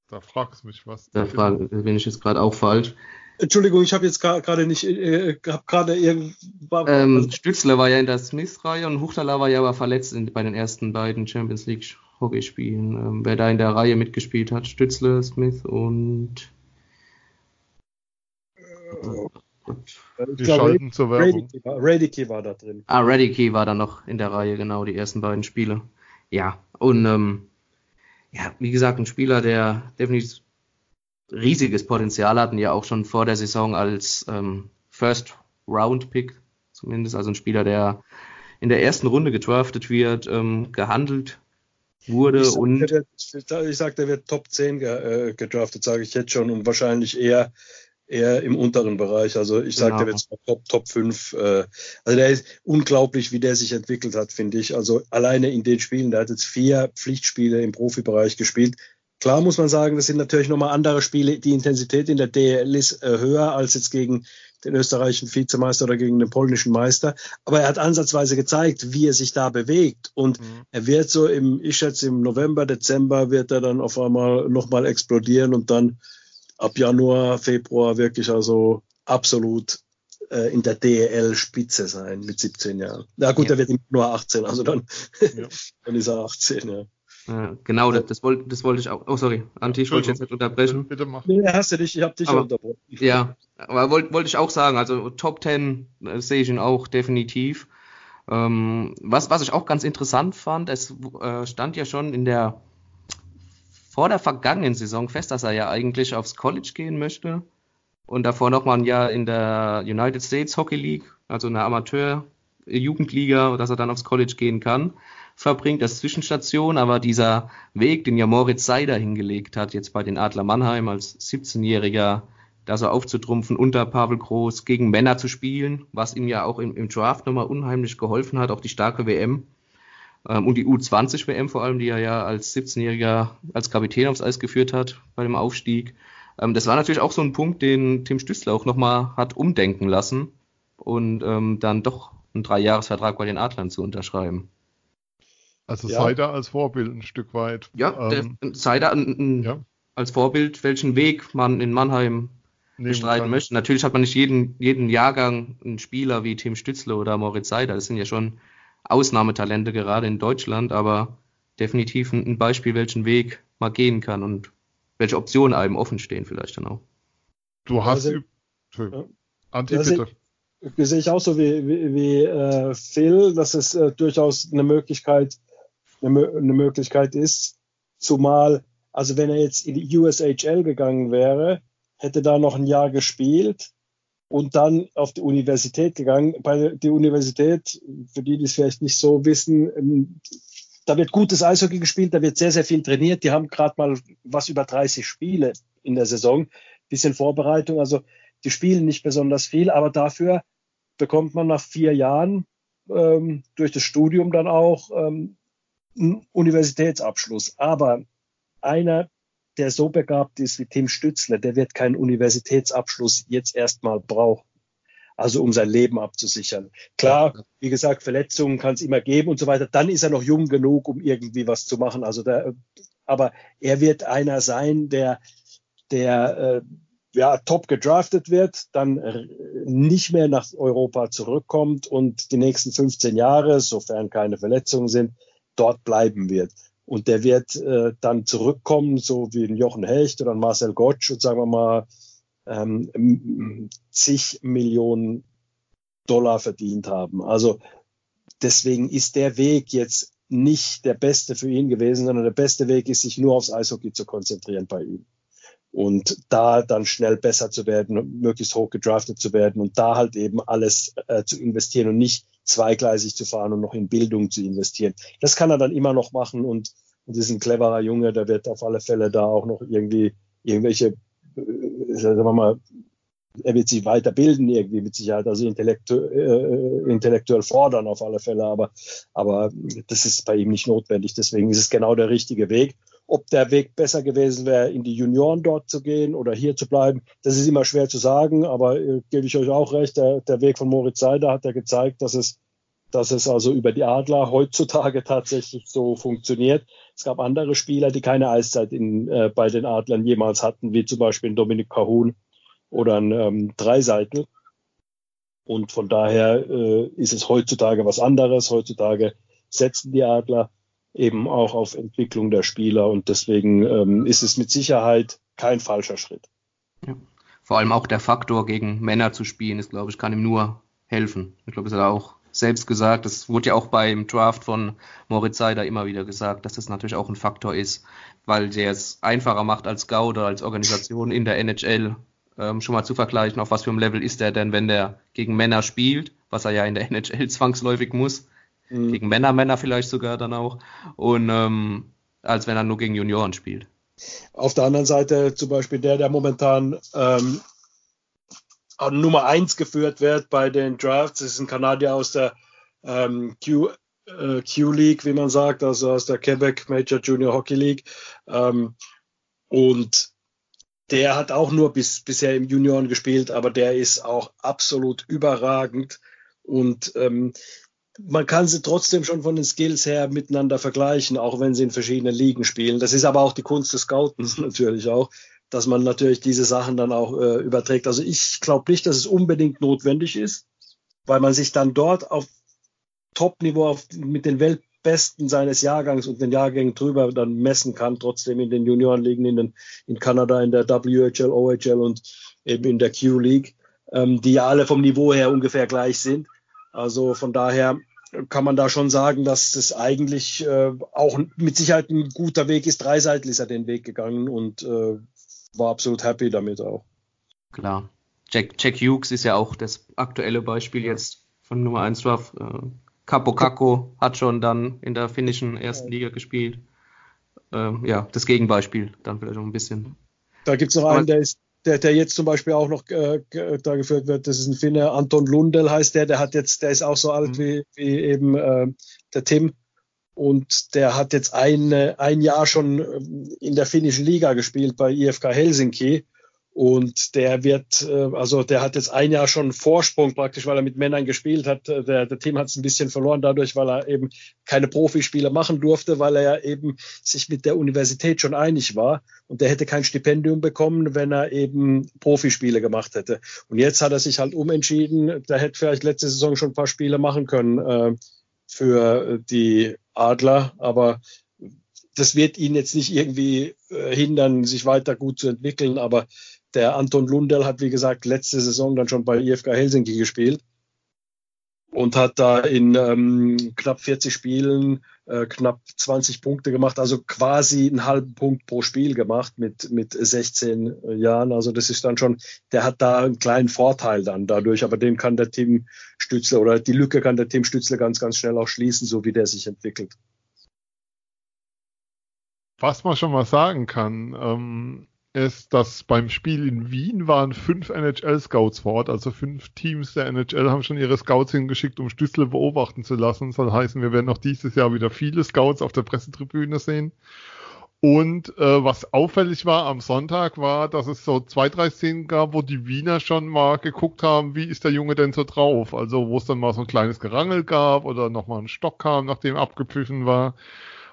Da fragst du mich was. Da frag, bin ich jetzt gerade auch falsch. Entschuldigung, ich habe jetzt gerade nicht, äh, habe gerade irgendwann. Ähm, Stützler war ja in der Smith-Reihe und Huchtala war ja aber verletzt in, bei den ersten beiden Champions League Hockeyspielen. Ähm, wer da in der Reihe mitgespielt hat, Stützler, Smith und. Äh, die schalten zur Werbung. Radicke war, war da drin. Ah, Radicke war da noch in der Reihe, genau, die ersten beiden Spiele. Ja, und ähm, ja, wie gesagt, ein Spieler, der definitiv riesiges Potenzial hatten, ja auch schon vor der Saison als ähm, First Round Pick, zumindest, also ein Spieler, der in der ersten Runde gedraftet wird, ähm, gehandelt wurde ich sag, und. Wird, ich sage, der wird Top 10 ge, äh, gedraftet, sage ich jetzt schon, und wahrscheinlich eher eher im unteren Bereich. Also ich sage, genau. der wird Top, Top 5. Äh, also der ist unglaublich, wie der sich entwickelt hat, finde ich. Also alleine in den Spielen, der hat jetzt vier Pflichtspiele im Profibereich gespielt. Klar muss man sagen, das sind natürlich nochmal andere Spiele. Die Intensität in der DL ist äh, höher als jetzt gegen den österreichischen Vizemeister oder gegen den polnischen Meister. Aber er hat ansatzweise gezeigt, wie er sich da bewegt. Und mhm. er wird so im, ich schätze im November, Dezember wird er dann auf einmal nochmal explodieren und dann ab Januar, Februar wirklich also absolut äh, in der DEL-Spitze sein mit 17 Jahren. Na gut, ja. er wird nur 18, also dann, ja. dann ist er 18, ja. Ja, genau, das, das, wollte, das wollte ich auch. Oh, sorry, Anti, ich wollte jetzt nicht unterbrechen. Bitte mach. Nee, hast du dich, ich habe dich aber, unterbrochen. Ja, aber wollte wollt ich auch sagen, also Top 10 äh, sehe ich ihn auch definitiv. Ähm, was, was ich auch ganz interessant fand, es äh, stand ja schon in der vor der vergangenen Saison fest, dass er ja eigentlich aufs College gehen möchte und davor nochmal ein Jahr in der United States Hockey League, also in der Amateur-Jugendliga, dass er dann aufs College gehen kann, verbringt als Zwischenstation, aber dieser Weg, den ja Moritz Seider hingelegt hat, jetzt bei den Adler Mannheim als 17-Jähriger, da so aufzutrumpfen, unter Pavel Groß gegen Männer zu spielen, was ihm ja auch im, im Draft nochmal unheimlich geholfen hat, auch die starke WM und die U20-WM vor allem, die er ja als 17-Jähriger als Kapitän aufs Eis geführt hat bei dem Aufstieg. Ähm, das war natürlich auch so ein Punkt, den Tim Stützler auch nochmal hat umdenken lassen und ähm, dann doch einen Dreijahresvertrag bei den Adlern zu unterschreiben. Also ja. Seider als Vorbild ein Stück weit. Ja, ähm, Seider ja. als Vorbild, welchen Weg man in Mannheim bestreiten kann. möchte. Natürlich hat man nicht jeden, jeden Jahrgang einen Spieler wie Tim Stützler oder Moritz Seider. Das sind ja schon Ausnahmetalente gerade in Deutschland, aber definitiv ein, Beispiel, welchen Weg man gehen kann und welche Optionen einem offen stehen vielleicht dann auch. Du hast also, ja. Anti, bitte. Das sehe ich auch so wie, wie, wie äh, Phil, dass es äh, durchaus eine Möglichkeit, eine, eine Möglichkeit ist, zumal, also wenn er jetzt in die USHL gegangen wäre, hätte da noch ein Jahr gespielt, und dann auf die Universität gegangen. Bei der Universität, für die, die es vielleicht nicht so wissen, ähm, da wird gutes Eishockey gespielt, da wird sehr, sehr viel trainiert. Die haben gerade mal was über 30 Spiele in der Saison, bisschen Vorbereitung. Also die spielen nicht besonders viel, aber dafür bekommt man nach vier Jahren ähm, durch das Studium dann auch ähm, einen Universitätsabschluss. Aber einer der so begabt ist wie Tim Stützler, der wird keinen Universitätsabschluss jetzt erstmal brauchen. Also um sein Leben abzusichern. Klar, wie gesagt, Verletzungen kann es immer geben und so weiter. Dann ist er noch jung genug, um irgendwie was zu machen. Also der, aber er wird einer sein, der, der äh, ja, top gedraftet wird, dann nicht mehr nach Europa zurückkommt und die nächsten 15 Jahre, sofern keine Verletzungen sind, dort bleiben wird. Und der wird äh, dann zurückkommen, so wie ein Jochen Hecht oder ein Marcel Gottsch und sagen wir mal, ähm, zig Millionen Dollar verdient haben. Also deswegen ist der Weg jetzt nicht der beste für ihn gewesen, sondern der beste Weg ist, sich nur aufs Eishockey zu konzentrieren bei ihm. Und da dann schnell besser zu werden, möglichst hoch gedraftet zu werden und da halt eben alles äh, zu investieren und nicht zweigleisig zu fahren und noch in Bildung zu investieren. Das kann er dann immer noch machen und, und ist ein cleverer Junge, der wird auf alle Fälle da auch noch irgendwie irgendwelche, äh, sagen wir mal, er wird sich weiterbilden irgendwie mit Sicherheit, also intellektu äh, intellektuell fordern auf alle Fälle, aber, aber das ist bei ihm nicht notwendig. Deswegen ist es genau der richtige Weg. Ob der Weg besser gewesen wäre, in die Junioren dort zu gehen oder hier zu bleiben, das ist immer schwer zu sagen, aber äh, gebe ich euch auch recht, der, der Weg von Moritz Seider hat ja gezeigt, dass es, dass es also über die Adler heutzutage tatsächlich so funktioniert. Es gab andere Spieler, die keine Eiszeit in, äh, bei den Adlern jemals hatten, wie zum Beispiel Dominik Cahun oder ein ähm, Dreiseitel. Und von daher äh, ist es heutzutage was anderes. Heutzutage setzen die Adler eben auch auf Entwicklung der Spieler und deswegen ähm, ist es mit Sicherheit kein falscher Schritt. Ja. Vor allem auch der Faktor, gegen Männer zu spielen, ist, glaube ich, kann ihm nur helfen. Ich glaube, das hat auch selbst gesagt. Das wurde ja auch beim Draft von Moritz Seider immer wieder gesagt, dass das natürlich auch ein Faktor ist, weil der es einfacher macht als Scout oder als Organisation in der NHL ähm, schon mal zu vergleichen, auf was für einem Level ist er denn, wenn der gegen Männer spielt, was er ja in der NHL zwangsläufig muss, mhm. gegen Männer, Männer vielleicht sogar dann auch, und ähm, als wenn er nur gegen Junioren spielt. Auf der anderen Seite zum Beispiel der, der momentan ähm, Nummer 1 geführt wird bei den Drafts, ist ein Kanadier aus der ähm, Q, äh, Q-League, wie man sagt, also aus der Quebec Major Junior Hockey League. Ähm, und der hat auch nur bis, bisher im Junioren gespielt, aber der ist auch absolut überragend. Und ähm, man kann sie trotzdem schon von den Skills her miteinander vergleichen, auch wenn sie in verschiedenen Ligen spielen. Das ist aber auch die Kunst des Scoutens natürlich auch, dass man natürlich diese Sachen dann auch äh, überträgt. Also ich glaube nicht, dass es unbedingt notwendig ist, weil man sich dann dort auf Top-Niveau mit den Welt Besten seines Jahrgangs und den Jahrgängen drüber dann messen kann, trotzdem in den Juniorenligen in, den, in Kanada, in der WHL, OHL und eben in der Q-League, ähm, die ja alle vom Niveau her ungefähr gleich sind. Also von daher kann man da schon sagen, dass das eigentlich äh, auch mit Sicherheit ein guter Weg ist. Dreiseitel ist er den Weg gegangen und äh, war absolut happy damit auch. Klar. Jack, Jack Hughes ist ja auch das aktuelle Beispiel jetzt von Nummer 1 Draft. Äh, Capo Caco hat schon dann in der finnischen ersten Liga gespielt. Ähm, ja, das Gegenbeispiel dann vielleicht noch ein bisschen. Da gibt es noch einen, der ist, der, der jetzt zum Beispiel auch noch äh, da geführt wird, das ist ein Finne, Anton Lundell heißt der, der hat jetzt, der ist auch so alt mhm. wie, wie eben äh, der Tim. Und der hat jetzt ein, ein Jahr schon ähm, in der finnischen Liga gespielt bei IFK Helsinki und der wird, äh, also der hat jetzt ein Jahr schon Vorsprung praktisch, weil er mit Männern gespielt hat. Äh, der, der Team hat es ein bisschen verloren dadurch, weil er eben keine Profispiele machen durfte, weil er ja eben sich mit der Universität schon einig war. Und der hätte kein Stipendium bekommen, wenn er eben Profispiele gemacht hätte. Und jetzt hat er sich halt umentschieden. Der hätte vielleicht letzte Saison schon ein paar Spiele machen können äh, für die Adler, aber das wird ihn jetzt nicht irgendwie äh, hindern, sich weiter gut zu entwickeln. Aber der Anton Lundell hat, wie gesagt, letzte Saison dann schon bei IFK Helsinki gespielt und hat da in ähm, knapp 40 Spielen äh, knapp 20 Punkte gemacht, also quasi einen halben Punkt pro Spiel gemacht mit, mit 16 Jahren. Also das ist dann schon, der hat da einen kleinen Vorteil dann dadurch, aber den kann der Team Stützle oder die Lücke kann der Team Stützle ganz, ganz schnell auch schließen, so wie der sich entwickelt. Was man schon mal sagen kann, ähm, ist, dass beim Spiel in Wien waren fünf NHL-Scouts vor Ort, also fünf Teams der NHL haben schon ihre Scouts hingeschickt, um Stüssle beobachten zu lassen. Das soll heißen, wir werden auch dieses Jahr wieder viele Scouts auf der Pressetribüne sehen. Und äh, was auffällig war am Sonntag war, dass es so zwei, drei Szenen gab, wo die Wiener schon mal geguckt haben, wie ist der Junge denn so drauf? Also wo es dann mal so ein kleines Gerangel gab oder nochmal ein Stock kam, nachdem abgepfiffen war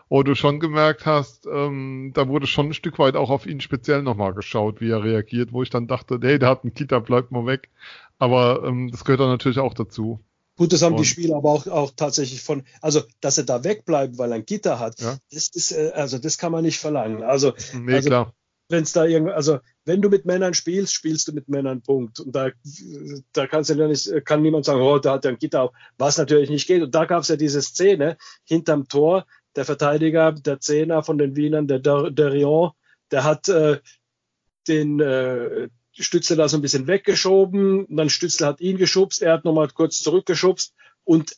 wo du schon gemerkt hast, ähm, da wurde schon ein Stück weit auch auf ihn speziell nochmal geschaut, wie er reagiert, wo ich dann dachte, hey, der hat einen Kita, bleibt mal weg. Aber ähm, das gehört dann natürlich auch dazu. Gut, das haben und, die Spieler aber auch, auch tatsächlich von, also dass er da wegbleibt, weil er ein Gitter hat, ja. das ist, äh, also das kann man nicht verlangen. Also, nee, also wenn es da irgend, also wenn du mit Männern spielst, spielst du mit Männern, Punkt. Und da, da kannst du ja nicht, kann niemand sagen, oh, da hat er ein Gitter auf, was natürlich nicht geht. Und da gab es ja diese Szene hinterm Tor, der Verteidiger, der Zehner von den Wienern, der Derion, der hat äh, den äh, Stützle da so ein bisschen weggeschoben, und dann Stützle hat ihn geschubst, er hat nochmal kurz zurückgeschubst und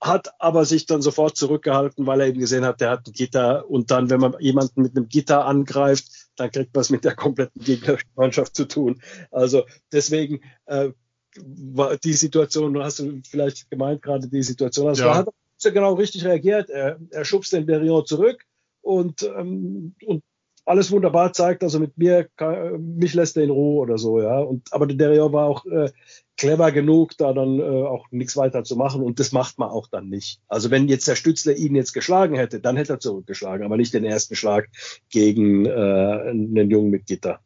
hat aber sich dann sofort zurückgehalten, weil er eben gesehen hat, der hat ein Gitter und dann, wenn man jemanden mit einem Gitter angreift, dann kriegt man es mit der kompletten gegnerischen Mannschaft zu tun. Also deswegen äh, war die Situation, hast du vielleicht gemeint gerade die Situation, also ja. Hat er genau richtig reagiert. Er, er schubst den Berion zurück und, ähm, und alles wunderbar zeigt, also mit mir, mich lässt er in Ruhe oder so, ja. Und, aber der Derion war auch äh, clever genug, da dann äh, auch nichts weiter zu machen und das macht man auch dann nicht. Also wenn jetzt der Stützler ihn jetzt geschlagen hätte, dann hätte er zurückgeschlagen, aber nicht den ersten Schlag gegen äh, einen Jungen mit Gitter.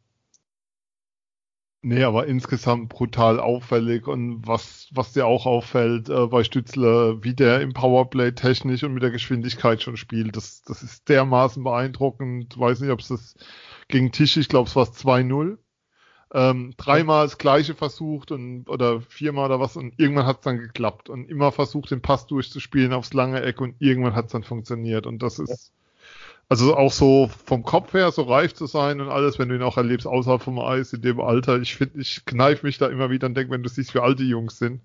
Nee, aber insgesamt brutal auffällig und was, was dir auch auffällt äh, bei Stützler, wie der im Powerplay technisch und mit der Geschwindigkeit schon spielt, das, das ist dermaßen beeindruckend. Weiß nicht, ob es das gegen Tisch, ich glaube, es war 2-0. Ähm, dreimal das gleiche versucht und oder viermal oder was und irgendwann hat es dann geklappt und immer versucht, den Pass durchzuspielen aufs lange Eck und irgendwann hat es dann funktioniert und das ist also auch so vom Kopf her so reif zu sein und alles, wenn du ihn auch erlebst außerhalb vom Eis in dem Alter. Ich finde, ich kneif mich da immer wieder und denke, wenn du siehst, wie alt die Jungs sind.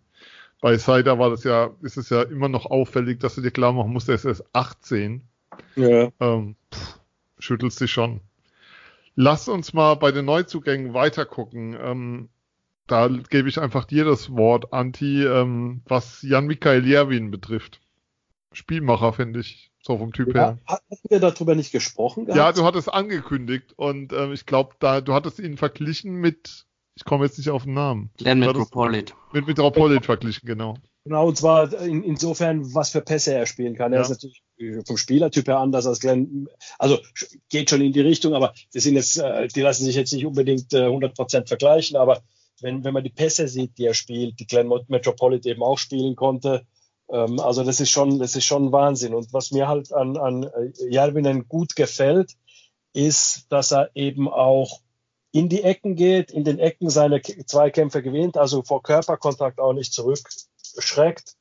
Bei Seider war das ja, ist es ja immer noch auffällig, dass du dir klar machen musst, er ist erst 18. Ja. Ähm, pff, schüttelst dich schon. Lass uns mal bei den Neuzugängen weitergucken. Ähm, da gebe ich einfach dir das Wort, Anti, ähm, was Jan-Mikael Jerwin betrifft. Spielmacher, finde ich. So vom Typ ja, her. Hatten wir darüber nicht gesprochen? Gehabt? Ja, du hattest angekündigt und ähm, ich glaube, da du hattest ihn verglichen mit, ich komme jetzt nicht auf den Namen. Glenn Metropolit. Mit Metropolit verglichen, genau. Genau, und zwar in, insofern, was für Pässe er spielen kann. Er ja. ist natürlich vom Spielertyp her anders als Glenn. Also geht schon in die Richtung, aber die sind jetzt, äh, die lassen sich jetzt nicht unbedingt äh, 100% vergleichen, aber wenn, wenn man die Pässe sieht, die er spielt, die Glenn Metropolit eben auch spielen konnte, ähm, also das ist schon, das ist schon Wahnsinn. Und was mir halt an, an äh, Järvinen gut gefällt, ist, dass er eben auch in die Ecken geht, in den Ecken seine Zweikämpfe gewinnt, also vor Körperkontakt auch nicht zurückschreckt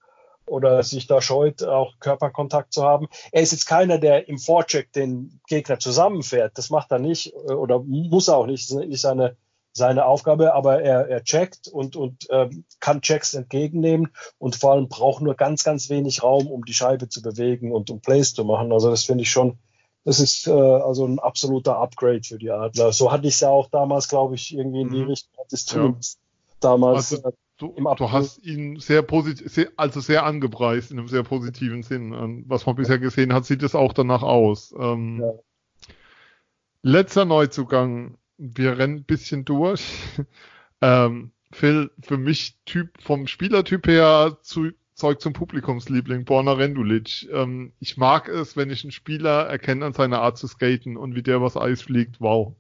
oder sich da scheut, auch Körperkontakt zu haben. Er ist jetzt keiner, der im Vorcheck den Gegner zusammenfährt. Das macht er nicht äh, oder muss er auch nicht. Das nicht seine, seine Aufgabe, aber er, er checkt und, und äh, kann Checks entgegennehmen und vor allem braucht nur ganz, ganz wenig Raum, um die Scheibe zu bewegen und um Plays zu machen. Also das finde ich schon, das ist äh, also ein absoluter Upgrade für die Adler. So hatte ich es ja auch damals, glaube ich, irgendwie in die mhm. Richtung. Das zumindest ja. damals. Also, äh, du, du, hast ihn sehr positiv, also sehr angepreist in einem sehr positiven Sinn. Was man bisher gesehen hat, sieht es auch danach aus. Ähm, ja. Letzter Neuzugang wir rennen ein bisschen durch. ähm, Phil, für mich Typ vom Spielertyp her zu, Zeug zum Publikumsliebling, Borna Rendulic. Ähm, ich mag es, wenn ich einen Spieler erkenne an seiner Art zu skaten und wie der was Eis fliegt. Wow.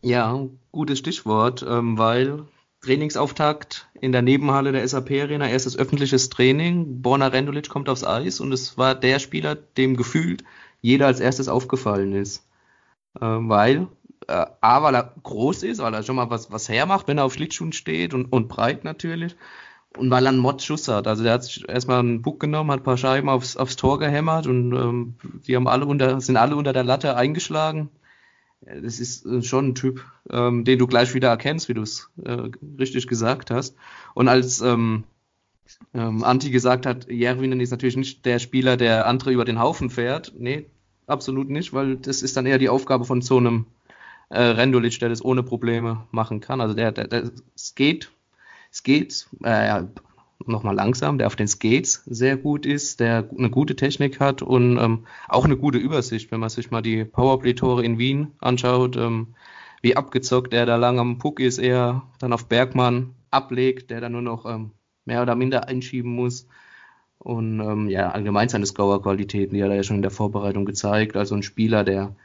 Ja, gutes Stichwort, ähm, weil Trainingsauftakt in der Nebenhalle der SAP Arena, erstes öffentliches Training. Borna Rendulic kommt aufs Eis und es war der Spieler, dem gefühlt jeder als erstes aufgefallen ist. Äh, weil äh, A, weil er groß ist, weil er schon mal was, was hermacht, wenn er auf Schlittschuhen steht und, und breit natürlich. Und weil er einen Mod-Schuss hat. Also der hat sich erstmal einen Puck genommen, hat ein paar Scheiben aufs, aufs Tor gehämmert und ähm, die haben alle unter, sind alle unter der Latte eingeschlagen. Das ist äh, schon ein Typ, ähm, den du gleich wieder erkennst, wie du es äh, richtig gesagt hast. Und als ähm, ähm, Anti gesagt hat, Jervinen ist natürlich nicht der Spieler, der andere über den Haufen fährt. Nee, absolut nicht, weil das ist dann eher die Aufgabe von so einem äh, Rendulic, der das ohne Probleme machen kann. Also der, der, der es geht, es geht, äh, ja, nochmal langsam, der auf den Skates sehr gut ist, der eine gute Technik hat und ähm, auch eine gute Übersicht, wenn man sich mal die Powerplay-Tore in Wien anschaut, ähm, wie abgezockt er da lang am Puck ist, er dann auf Bergmann ablegt, der dann nur noch ähm, mehr oder minder einschieben muss. Und ähm, ja, allgemein seine Scorer-Qualitäten, die hat er ja schon in der Vorbereitung gezeigt. Also ein Spieler, der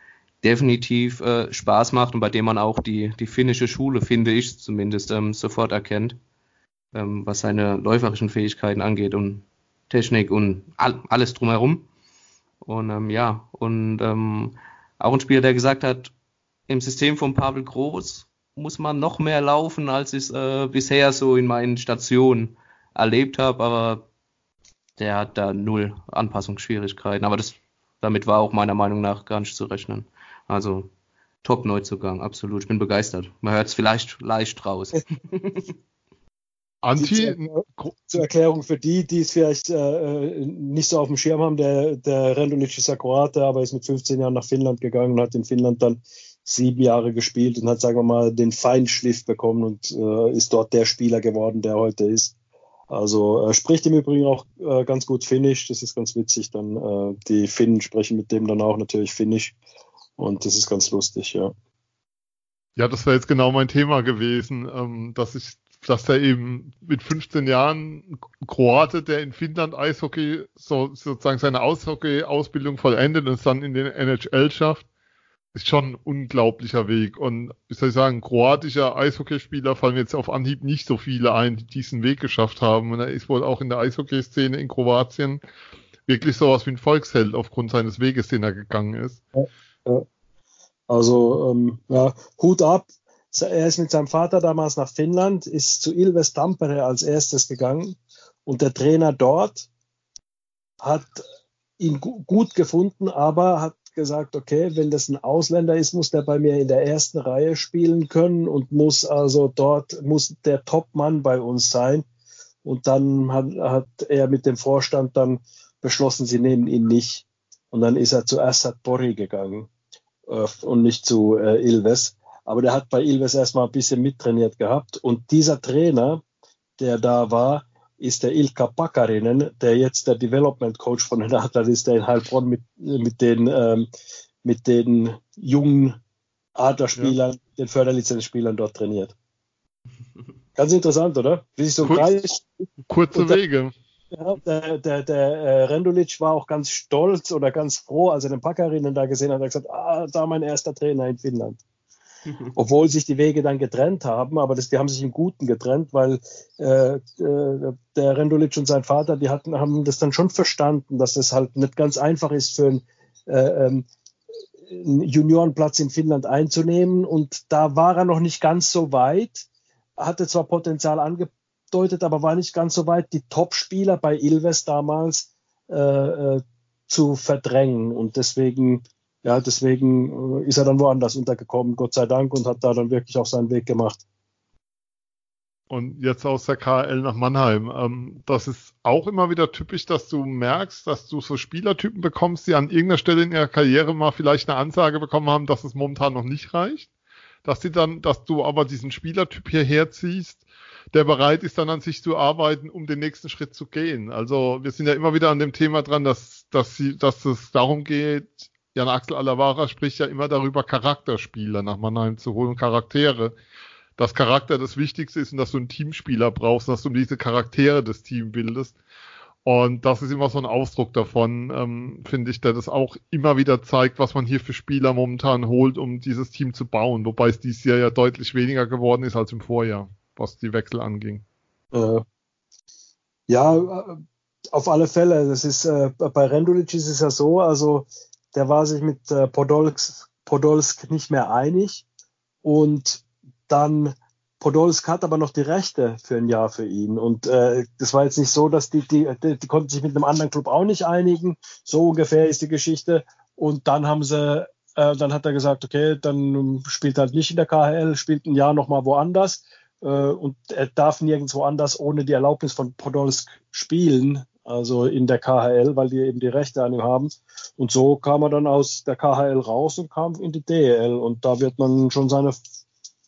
definitiv äh, Spaß macht und bei dem man auch die, die finnische Schule, finde ich zumindest, ähm, sofort erkennt, ähm, was seine läuferischen Fähigkeiten angeht und Technik und all, alles drumherum. Und ähm, ja, und ähm, auch ein Spieler, der gesagt hat, im System von Pavel Groß muss man noch mehr laufen, als ich es äh, bisher so in meinen Stationen erlebt habe, aber der hat da null Anpassungsschwierigkeiten. Aber das, damit war auch meiner Meinung nach gar nicht zu rechnen. Also Top-Neuzugang, absolut. Ich bin begeistert. Man hört es vielleicht leicht raus. Anti, zur Erklärung für die, die es vielleicht äh, nicht so auf dem Schirm haben, der, der Rendulic ist ja Kroate, aber ist mit 15 Jahren nach Finnland gegangen und hat in Finnland dann sieben Jahre gespielt und hat, sagen wir mal, den Feinschliff bekommen und äh, ist dort der Spieler geworden, der heute ist. Also er spricht im Übrigen auch äh, ganz gut Finnisch, das ist ganz witzig. Dann äh, die Finnen sprechen mit dem dann auch natürlich Finnisch und das ist ganz lustig, ja. Ja, das wäre jetzt genau mein Thema gewesen, ähm, dass ich, dass er eben mit 15 Jahren Kroate, der in Finnland Eishockey so sozusagen seine Eishockey-Ausbildung vollendet und es dann in den NHL schafft ist schon ein unglaublicher Weg. Und wie soll ich sagen, kroatischer Eishockeyspieler fallen jetzt auf Anhieb nicht so viele ein, die diesen Weg geschafft haben. Und er ist wohl auch in der Eishockeyszene in Kroatien wirklich sowas wie ein Volksheld aufgrund seines Weges, den er gegangen ist. Ja, Also, ähm, ja, Hut ab. Er ist mit seinem Vater damals nach Finnland, ist zu Ilves Tampere als erstes gegangen. Und der Trainer dort hat ihn gut gefunden, aber hat gesagt, okay, wenn das ein Ausländer ist, muss der bei mir in der ersten Reihe spielen können und muss also dort, muss der Top-Mann bei uns sein. Und dann hat, hat er mit dem Vorstand dann beschlossen, sie nehmen ihn nicht. Und dann ist er zu Assad Borri gegangen und nicht zu äh, Ilves. Aber der hat bei Ilves erstmal ein bisschen mittrainiert gehabt. Und dieser Trainer, der da war, ist der Ilka Pakarinen, der jetzt der Development Coach von den Adlern ist, der in Heilbronn mit, mit, den, ähm, mit den jungen Adlerspielern, ja. den Förderlizenzspielern dort trainiert. Ganz interessant, oder? Wie sich so Kurz, Kreis, kurze Wege. Ja, der, der, der äh, Rendulic war auch ganz stolz oder ganz froh, als er den Pakarinen da gesehen hat, er hat gesagt, ah, da mein erster Trainer in Finnland. obwohl sich die Wege dann getrennt haben, aber das, die haben sich im Guten getrennt, weil äh, äh, der Rendulic und sein Vater, die hatten, haben das dann schon verstanden, dass es halt nicht ganz einfach ist für einen, äh, ähm, einen Juniorenplatz in Finnland einzunehmen und da war er noch nicht ganz so weit, hatte zwar Potenzial angedeutet, aber war nicht ganz so weit, die Top-Spieler bei Ilves damals äh, äh, zu verdrängen und deswegen ja, deswegen äh, ist er dann woanders untergekommen, Gott sei Dank, und hat da dann wirklich auch seinen Weg gemacht. Und jetzt aus der KL nach Mannheim. Ähm, das ist auch immer wieder typisch, dass du merkst, dass du so Spielertypen bekommst, die an irgendeiner Stelle in ihrer Karriere mal vielleicht eine Ansage bekommen haben, dass es momentan noch nicht reicht. Dass sie dann, dass du aber diesen Spielertyp hierher ziehst, der bereit ist, dann an sich zu arbeiten, um den nächsten Schritt zu gehen. Also wir sind ja immer wieder an dem Thema dran, dass, dass, sie, dass es darum geht, Jan Axel Alavara spricht ja immer darüber, Charakterspieler nach Mannheim zu holen, Charaktere. Dass Charakter das Wichtigste ist und dass du einen Teamspieler brauchst, dass du diese Charaktere des Teams bildest. Und das ist immer so ein Ausdruck davon, ähm, finde ich, der das auch immer wieder zeigt, was man hier für Spieler momentan holt, um dieses Team zu bauen. Wobei es dieses Jahr ja deutlich weniger geworden ist als im Vorjahr, was die Wechsel anging. Äh, ja, äh, auf alle Fälle. Das ist äh, bei Rendulic ist es ja so, also der war sich mit äh, Podolsk, Podolsk nicht mehr einig und dann Podolsk hat aber noch die Rechte für ein Jahr für ihn. Und äh, das war jetzt nicht so, dass die, die, die, die konnten sich mit einem anderen Club auch nicht einigen. So ungefähr ist die Geschichte. Und dann haben sie, äh, dann hat er gesagt, okay, dann spielt er halt nicht in der KHL, spielt ein Jahr nochmal woanders. Äh, und er darf nirgendwo anders ohne die Erlaubnis von Podolsk spielen also in der KHL, weil die eben die Rechte an ihm haben. Und so kam er dann aus der KHL raus und kam in die DEL. Und da wird man schon seine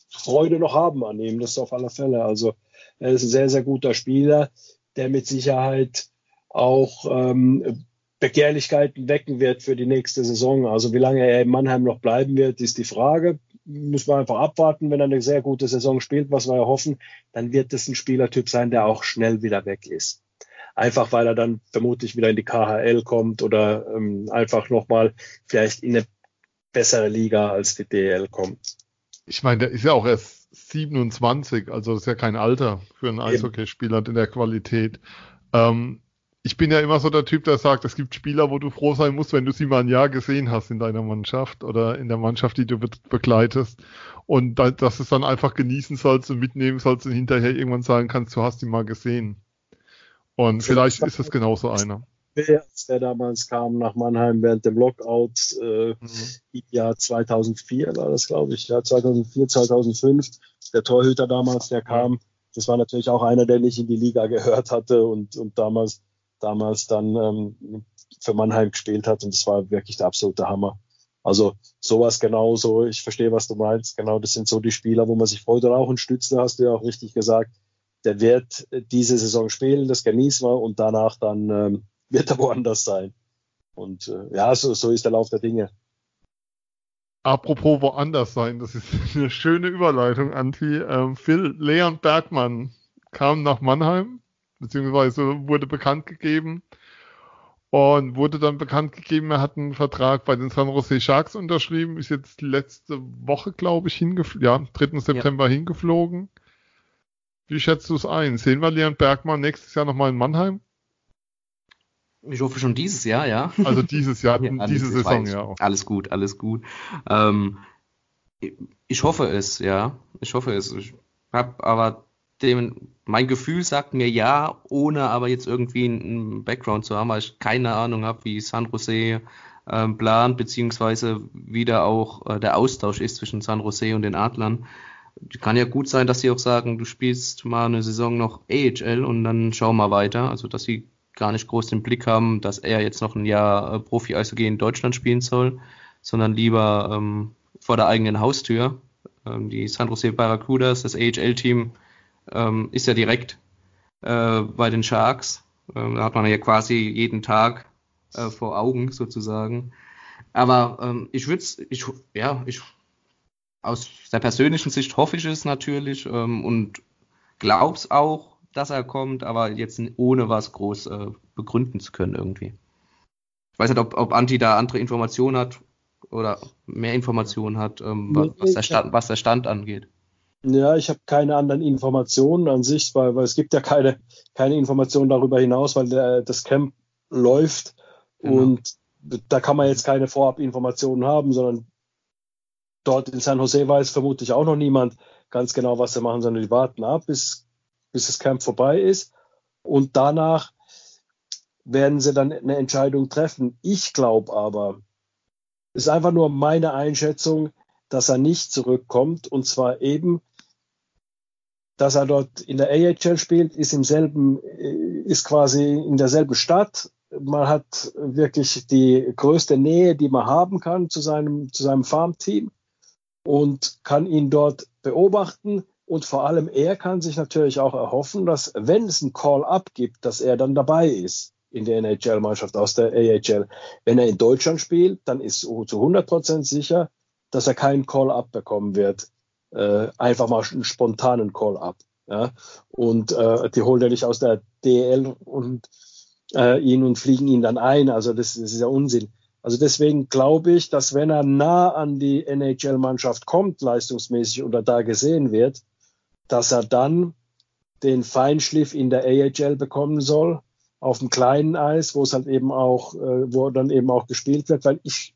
Freude noch haben an ihm, das ist auf alle Fälle. Also er ist ein sehr, sehr guter Spieler, der mit Sicherheit auch ähm, Begehrlichkeiten wecken wird für die nächste Saison. Also wie lange er in Mannheim noch bleiben wird, ist die Frage. Müssen wir einfach abwarten. Wenn er eine sehr gute Saison spielt, was wir ja hoffen, dann wird es ein Spielertyp sein, der auch schnell wieder weg ist einfach weil er dann vermutlich wieder in die KHL kommt oder ähm, einfach nochmal vielleicht in eine bessere Liga als die DL kommt. Ich meine, der ist ja auch erst 27, also ist ja kein Alter für einen Eishockeyspieler in der Qualität. Ähm, ich bin ja immer so der Typ, der sagt, es gibt Spieler, wo du froh sein musst, wenn du sie mal ein Jahr gesehen hast in deiner Mannschaft oder in der Mannschaft, die du begleitest. Und da, dass du es dann einfach genießen sollst und mitnehmen sollst und hinterher irgendwann sagen kannst, du hast ihn mal gesehen. Und vielleicht ist es genauso einer. Als der damals kam nach Mannheim während dem Lockout, äh, mhm. Jahr 2004 war das, glaube ich, ja, 2004, 2005. Der Torhüter damals, der kam, das war natürlich auch einer, der nicht in die Liga gehört hatte und, und damals damals dann ähm, für Mannheim gespielt hat und das war wirklich der absolute Hammer. Also sowas genauso, ich verstehe, was du meinst. Genau, das sind so die Spieler, wo man sich freut. Und auch ein Stützler, hast du ja auch richtig gesagt, der wird diese Saison spielen, das genießen wir und danach dann ähm, wird er woanders sein. Und äh, ja, so, so ist der Lauf der Dinge. Apropos woanders sein, das ist eine schöne Überleitung, Anti. Ähm, Phil Leon Bergmann kam nach Mannheim beziehungsweise wurde bekannt gegeben und wurde dann bekannt gegeben, er hat einen Vertrag bei den San Jose Sharks unterschrieben, ist jetzt letzte Woche, glaube ich, hingeflogen, ja, 3. September ja. hingeflogen. Wie schätzt du es ein? Sehen wir Leon Bergmann nächstes Jahr nochmal in Mannheim? Ich hoffe schon dieses Jahr, ja. Also dieses Jahr, ja, diese Saison, ja. Alles gut, alles gut. Ähm, ich hoffe es, ja. Ich hoffe es. Ich habe aber dem, mein Gefühl sagt mir ja, ohne aber jetzt irgendwie einen Background zu haben, weil ich keine Ahnung habe, wie San Jose äh, plant, beziehungsweise wie da auch äh, der Austausch ist zwischen San Jose und den Adlern. Kann ja gut sein, dass sie auch sagen, du spielst mal eine Saison noch AHL und dann schau mal weiter. Also, dass sie gar nicht groß den Blick haben, dass er jetzt noch ein Jahr äh, Profi-Eishockey in Deutschland spielen soll, sondern lieber ähm, vor der eigenen Haustür. Ähm, die San Jose Barracudas, das AHL-Team, ähm, ist ja direkt äh, bei den Sharks. Ähm, da hat man ja quasi jeden Tag äh, vor Augen sozusagen. Aber ähm, ich würde es, ich, ja, ich, aus der persönlichen Sicht hoffe ich es natürlich ähm, und glaube es auch, dass er kommt, aber jetzt ohne was groß äh, begründen zu können irgendwie. Ich weiß nicht, ob, ob Anti da andere Informationen hat oder mehr Informationen hat, ähm, was, der Stand, was der Stand angeht. Ja, ich habe keine anderen Informationen an sich, weil, weil es gibt ja keine, keine Informationen darüber hinaus, weil der, das Camp läuft genau. und da kann man jetzt keine Vorabinformationen haben, sondern dort in San Jose weiß vermutlich auch noch niemand ganz genau, was sie machen, sondern die warten ab, bis, bis das Camp vorbei ist und danach werden sie dann eine Entscheidung treffen. Ich glaube aber, ist einfach nur meine Einschätzung, dass er nicht zurückkommt und zwar eben dass er dort in der AHL spielt, ist im selben, äh, ist quasi in derselben Stadt. Man hat wirklich die größte Nähe, die man haben kann zu seinem, zu seinem Farmteam und kann ihn dort beobachten. Und vor allem er kann sich natürlich auch erhoffen, dass wenn es ein Call-up gibt, dass er dann dabei ist in der NHL-Mannschaft aus der AHL. Wenn er in Deutschland spielt, dann ist zu 100 Prozent sicher, dass er keinen Call-up bekommen wird äh, einfach mal einen spontanen Call ab. Ja? Und äh, die holen ja nicht aus der DL und äh, ihn und fliegen ihn dann ein. Also das, das ist ja Unsinn. Also deswegen glaube ich, dass wenn er nah an die NHL-Mannschaft kommt, leistungsmäßig oder da gesehen wird, dass er dann den Feinschliff in der AHL bekommen soll, auf dem kleinen Eis, wo es halt eben auch, äh, wo dann eben auch gespielt wird, weil ich,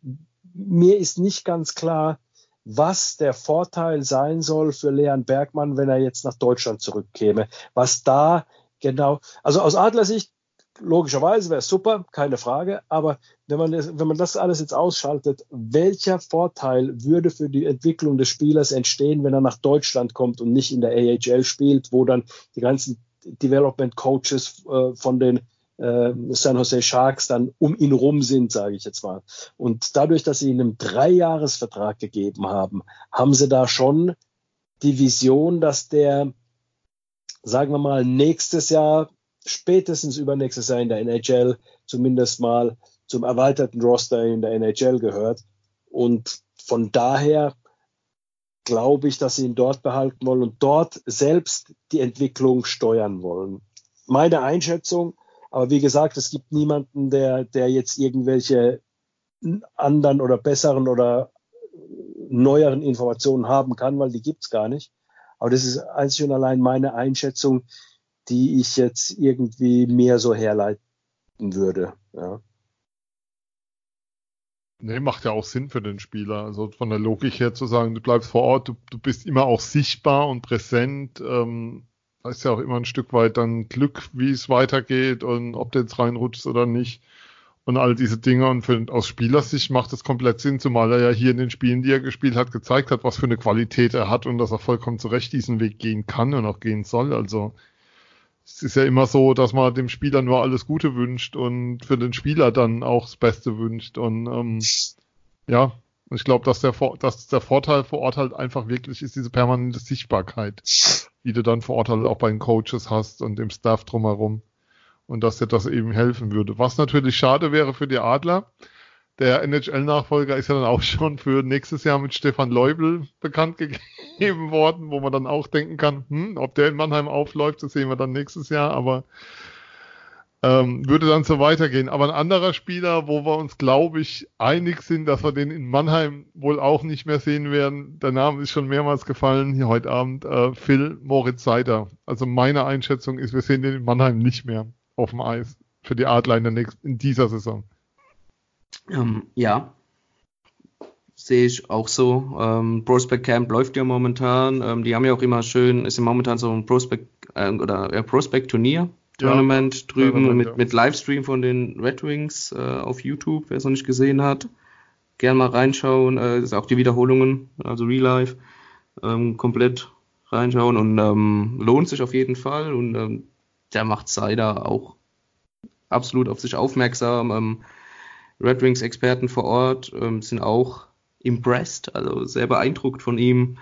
mir ist nicht ganz klar, was der Vorteil sein soll für Leon Bergmann, wenn er jetzt nach Deutschland zurückkäme. Was da genau, also aus Adlersicht, logischerweise wäre es super, keine Frage, aber wenn man, wenn man das alles jetzt ausschaltet, welcher Vorteil würde für die Entwicklung des Spielers entstehen, wenn er nach Deutschland kommt und nicht in der AHL spielt, wo dann die ganzen Development Coaches äh, von den äh, San Jose Sharks dann um ihn rum sind, sage ich jetzt mal. Und dadurch, dass sie ihm einen Dreijahresvertrag gegeben haben, haben sie da schon die Vision, dass der, sagen wir mal, nächstes Jahr, spätestens übernächstes Jahr in der NHL zumindest mal zum erweiterten Roster in der NHL gehört. Und von daher glaube ich, dass sie ihn dort behalten wollen und dort selbst die Entwicklung steuern wollen. Meine Einschätzung, aber wie gesagt, es gibt niemanden, der, der jetzt irgendwelche anderen oder besseren oder neueren Informationen haben kann, weil die gibt's gar nicht. Aber das ist einzig und allein meine Einschätzung, die ich jetzt irgendwie mehr so herleite. würde. Ja. Nee, macht ja auch Sinn für den Spieler. Also von der Logik her zu sagen, du bleibst vor Ort, du, du bist immer auch sichtbar und präsent. Ähm, ist ja auch immer ein Stück weit dann Glück, wie es weitergeht und ob du jetzt reinrutschst oder nicht. Und all diese Dinge. Und für, aus Spielersicht macht das komplett Sinn, zumal er ja hier in den Spielen, die er gespielt hat, gezeigt hat, was für eine Qualität er hat und dass er vollkommen zurecht diesen Weg gehen kann und auch gehen soll. Also es ist ja immer so, dass man dem Spieler nur alles Gute wünscht und für den Spieler dann auch das Beste wünscht. Und ähm, ja, ich glaube, dass der, dass der Vorteil vor Ort halt einfach wirklich ist diese permanente Sichtbarkeit, die du dann vor Ort halt auch bei den Coaches hast und dem Staff drumherum. Und dass dir das eben helfen würde. Was natürlich schade wäre für die Adler, der NHL-Nachfolger ist ja dann auch schon für nächstes Jahr mit Stefan Leubel bekannt gegeben worden, wo man dann auch denken kann, hm, ob der in Mannheim aufläuft, das sehen wir dann nächstes Jahr, aber ähm, würde dann so weitergehen. Aber ein anderer Spieler, wo wir uns, glaube ich, einig sind, dass wir den in Mannheim wohl auch nicht mehr sehen werden, der Name ist schon mehrmals gefallen hier heute Abend, äh, Phil Moritz Seider. Also meine Einschätzung ist, wir sehen den in Mannheim nicht mehr auf dem Eis für die Adler nächsten, in dieser Saison. Ähm, ja, sehe ich auch so. Ähm, Prospect Camp läuft ja momentan. Ähm, die haben ja auch immer schön, ist ja momentan so ein Prospect äh, oder ja, Prospect Turnier. Tournament ja, drüben Tournament, mit, ja. mit Livestream von den Red Wings äh, auf YouTube, wer es noch nicht gesehen hat. Gerne mal reinschauen. Äh, ist auch die Wiederholungen, also Real Life, ähm, komplett reinschauen und ähm, lohnt sich auf jeden Fall. Und ähm, der macht Cider auch absolut auf sich aufmerksam. Ähm, Red Wings Experten vor Ort ähm, sind auch impressed, also sehr beeindruckt von ihm,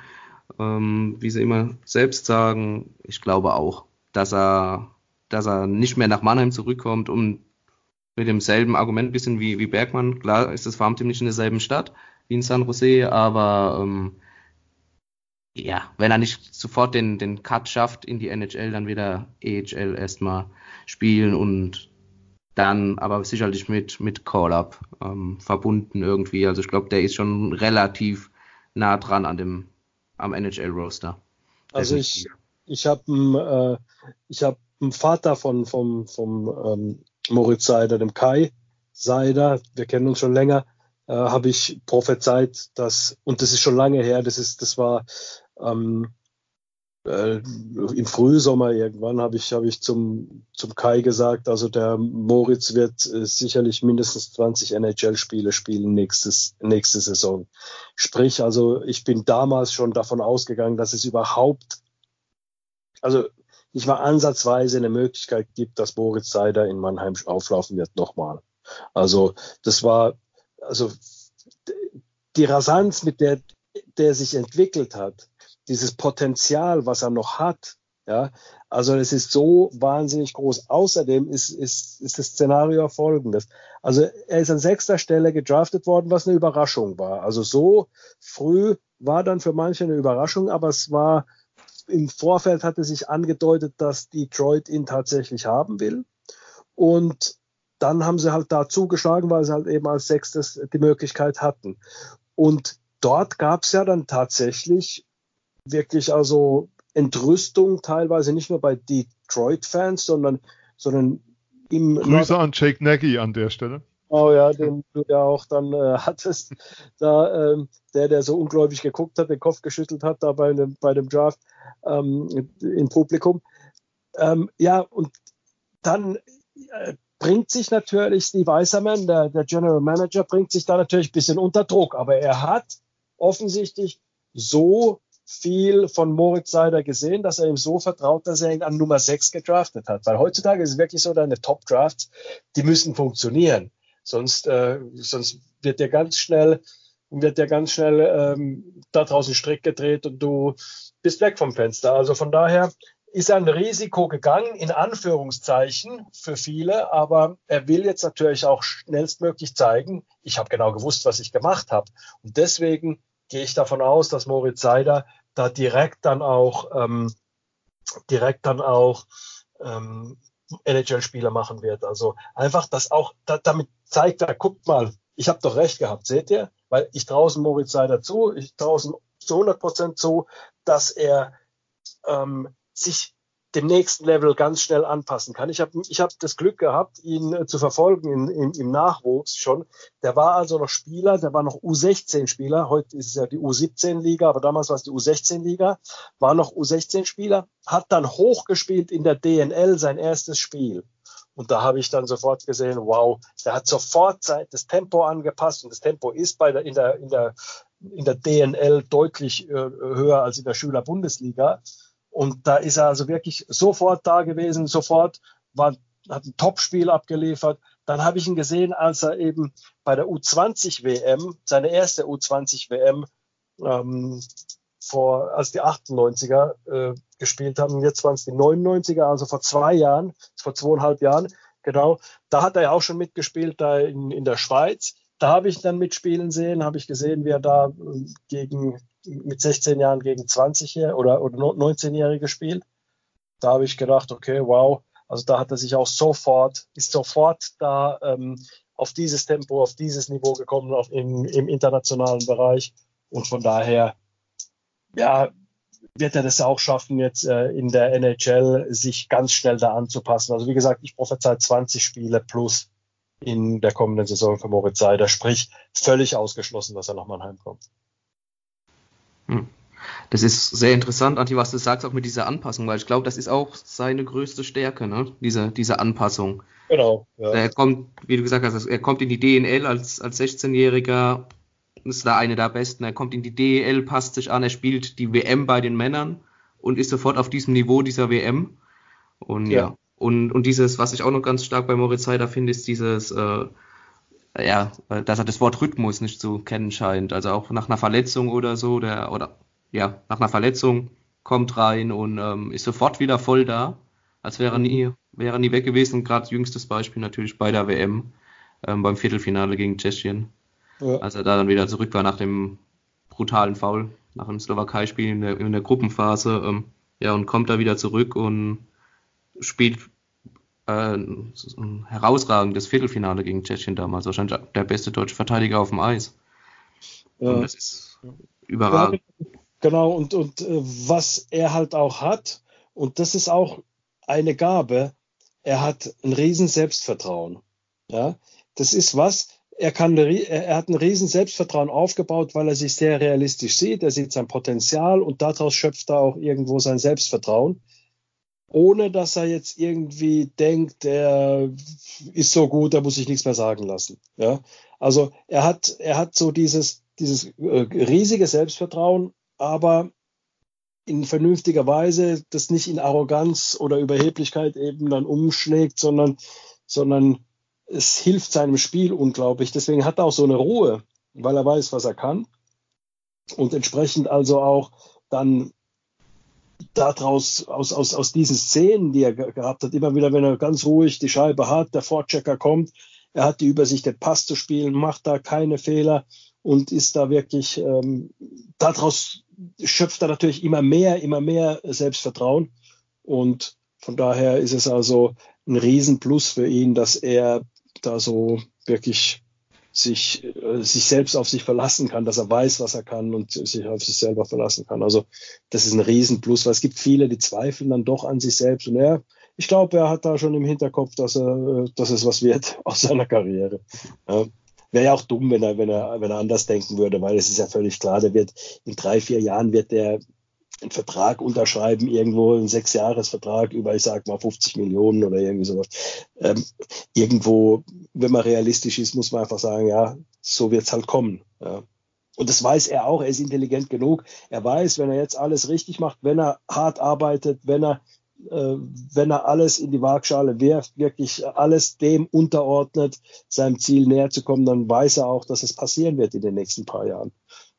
ähm, wie sie immer selbst sagen. Ich glaube auch, dass er, dass er nicht mehr nach Mannheim zurückkommt, um mit demselben Argument ein bisschen wie, wie Bergmann. Klar ist das Farmteam nicht in derselben Stadt wie in San Jose, aber ähm, ja, wenn er nicht sofort den, den Cut schafft in die NHL, dann wieder EHL erstmal spielen und dann aber sicherlich mit, mit Call-Up ähm, verbunden irgendwie. Also ich glaube, der ist schon relativ nah dran an dem, am NHL-Roster. Also ich, ich habe äh, ich hab einen Vater von, vom, vom ähm, Moritz Seider, dem Kai Seider, wir kennen uns schon länger, äh, habe ich prophezeit, dass, und das ist schon lange her, das ist, das war ähm, äh, im Frühsommer irgendwann habe ich, habe ich zum, zum Kai gesagt, also der Moritz wird äh, sicherlich mindestens 20 NHL-Spiele spielen nächstes, nächste Saison. Sprich, also ich bin damals schon davon ausgegangen, dass es überhaupt, also nicht mal ansatzweise eine Möglichkeit gibt, dass Moritz Seider in Mannheim auflaufen wird nochmal. Also das war, also die Rasanz, mit der der sich entwickelt hat, dieses Potenzial, was er noch hat, ja, also es ist so wahnsinnig groß. Außerdem ist, ist, ist das Szenario folgendes. Also er ist an sechster Stelle gedraftet worden, was eine Überraschung war. Also so früh war dann für manche eine Überraschung, aber es war im Vorfeld hatte sich angedeutet, dass Detroit ihn tatsächlich haben will. Und dann haben sie halt da zugeschlagen, weil sie halt eben als sechstes die Möglichkeit hatten. Und dort gab es ja dann tatsächlich wirklich also Entrüstung, teilweise nicht nur bei Detroit-Fans, sondern, sondern im. Grüße Nord an Jake Nagy an der Stelle. Oh ja, den du ja auch dann äh, hattest, da ähm, der, der so ungläubig geguckt hat, den Kopf geschüttelt hat, da bei dem, bei dem Draft ähm, im Publikum. Ähm, ja, und dann äh, bringt sich natürlich Steve Eiserman, der, der General Manager, bringt sich da natürlich ein bisschen unter Druck, aber er hat offensichtlich so viel von Moritz Seider gesehen, dass er ihm so vertraut, dass er ihn an Nummer 6 gedraftet hat. Weil heutzutage ist es wirklich so, deine Top-Drafts, die müssen funktionieren. Sonst, äh, sonst wird der ganz schnell, wird der ganz schnell ähm, da draußen Strick gedreht und du bist weg vom Fenster. Also von daher ist ein Risiko gegangen, in Anführungszeichen für viele, aber er will jetzt natürlich auch schnellstmöglich zeigen, ich habe genau gewusst, was ich gemacht habe. Und deswegen gehe ich davon aus, dass Moritz Seider da direkt dann auch ähm, direkt dann auch ähm, NHL-Spieler machen wird. Also einfach, dass auch da, damit zeigt er, guckt mal, ich habe doch recht gehabt, seht ihr? Weil ich draußen Moritz Seider zu, ich draußen zu 100 Prozent zu, dass er ähm, sich dem nächsten Level ganz schnell anpassen kann. Ich habe ich hab das Glück gehabt, ihn äh, zu verfolgen in, in, im Nachwuchs schon. Der war also noch Spieler, der war noch U16-Spieler. Heute ist es ja die U17-Liga, aber damals war es die U16-Liga. War noch U16-Spieler, hat dann hochgespielt in der DNL sein erstes Spiel. Und da habe ich dann sofort gesehen, wow, der hat sofort das Tempo angepasst und das Tempo ist bei der, in, der, in, der, in der DNL deutlich äh, höher als in der Schüler-Bundesliga. Und da ist er also wirklich sofort da gewesen, sofort war, hat ein Topspiel abgeliefert. Dann habe ich ihn gesehen, als er eben bei der U20 WM, seine erste U20 WM, ähm, vor, als die 98er äh, gespielt haben. Jetzt waren es die 99er, also vor zwei Jahren, vor zweieinhalb Jahren. Genau, da hat er ja auch schon mitgespielt, da in, in der Schweiz. Da habe ich dann mitspielen sehen, habe ich gesehen, wie er da äh, gegen mit 16 Jahren gegen 20 oder, oder 19-Jährige spielt. Da habe ich gedacht, okay, wow, also da hat er sich auch sofort, ist sofort da ähm, auf dieses Tempo, auf dieses Niveau gekommen auf, im, im internationalen Bereich. Und von daher, ja, wird er das auch schaffen, jetzt äh, in der NHL sich ganz schnell da anzupassen. Also wie gesagt, ich prophezei 20 Spiele plus in der kommenden Saison für Moritz Seider. Sprich, völlig ausgeschlossen, dass er nach Mannheim kommt. Hm. Das ist sehr interessant, Anti, was du sagst, auch mit dieser Anpassung, weil ich glaube, das ist auch seine größte Stärke, ne? diese, diese Anpassung. Genau. Ja. Er kommt, wie du gesagt hast, er kommt in die DNL als, als 16-Jähriger, ist da eine der besten. Er kommt in die DEL, passt sich an, er spielt die WM bei den Männern und ist sofort auf diesem Niveau dieser WM. Und ja, ja. Und, und dieses, was ich auch noch ganz stark bei Moritz Heider finde, ist dieses, äh, ja, dass er das Wort Rhythmus nicht zu kennen scheint. Also auch nach einer Verletzung oder so, der, oder ja, nach einer Verletzung kommt rein und ähm, ist sofort wieder voll da, als wäre nie, wäre nie weg gewesen. Gerade jüngstes Beispiel natürlich bei der WM ähm, beim Viertelfinale gegen Tschechien. Ja. Als er da dann wieder zurück war nach dem brutalen Foul, nach dem Slowakei-Spiel in der, in der Gruppenphase. Ähm, ja, und kommt da wieder zurück und spielt äh, ein herausragendes Viertelfinale gegen Tschechien damals. Wahrscheinlich der beste deutsche Verteidiger auf dem Eis. Ja. Und das ist überragend. Genau, und, und äh, was er halt auch hat, und das ist auch eine Gabe, er hat ein riesen Selbstvertrauen. Ja, das ist was, er, kann, er hat ein riesen Selbstvertrauen aufgebaut, weil er sich sehr realistisch sieht. Er sieht sein Potenzial und daraus schöpft er auch irgendwo sein Selbstvertrauen, ohne dass er jetzt irgendwie denkt, er ist so gut, da muss ich nichts mehr sagen lassen. Ja, also er hat, er hat so dieses, dieses äh, riesige Selbstvertrauen, aber in vernünftiger Weise, das nicht in Arroganz oder Überheblichkeit eben dann umschlägt, sondern, sondern es hilft seinem Spiel unglaublich. Deswegen hat er auch so eine Ruhe, weil er weiß, was er kann. Und entsprechend also auch dann daraus, aus, aus, aus diesen Szenen, die er gehabt hat, immer wieder, wenn er ganz ruhig die Scheibe hat, der Vorchecker kommt, er hat die Übersicht, den Pass zu spielen, macht da keine Fehler und ist da wirklich, ähm, daraus schöpft er natürlich immer mehr, immer mehr Selbstvertrauen. Und von daher ist es also ein Riesenplus für ihn, dass er da so wirklich sich, äh, sich selbst auf sich verlassen kann, dass er weiß, was er kann und sich auf sich selber verlassen kann. Also das ist ein Riesenplus, weil es gibt viele, die zweifeln dann doch an sich selbst. Und er, ich glaube, er hat da schon im Hinterkopf, dass er, dass es was wird aus seiner Karriere. Ja. Wäre ja auch dumm, wenn er, wenn er, wenn er anders denken würde, weil es ist ja völlig klar, der wird in drei, vier Jahren wird der einen Vertrag unterschreiben, irgendwo einen Sechsjahresvertrag über, ich sag mal, 50 Millionen oder irgendwie sowas. Ähm, irgendwo, wenn man realistisch ist, muss man einfach sagen, ja, so wird's halt kommen. Ja. Und das weiß er auch, er ist intelligent genug. Er weiß, wenn er jetzt alles richtig macht, wenn er hart arbeitet, wenn er, äh, wenn er alles in die Waagschale wirft, wirklich alles dem unterordnet, seinem Ziel näher zu kommen, dann weiß er auch, dass es passieren wird in den nächsten paar Jahren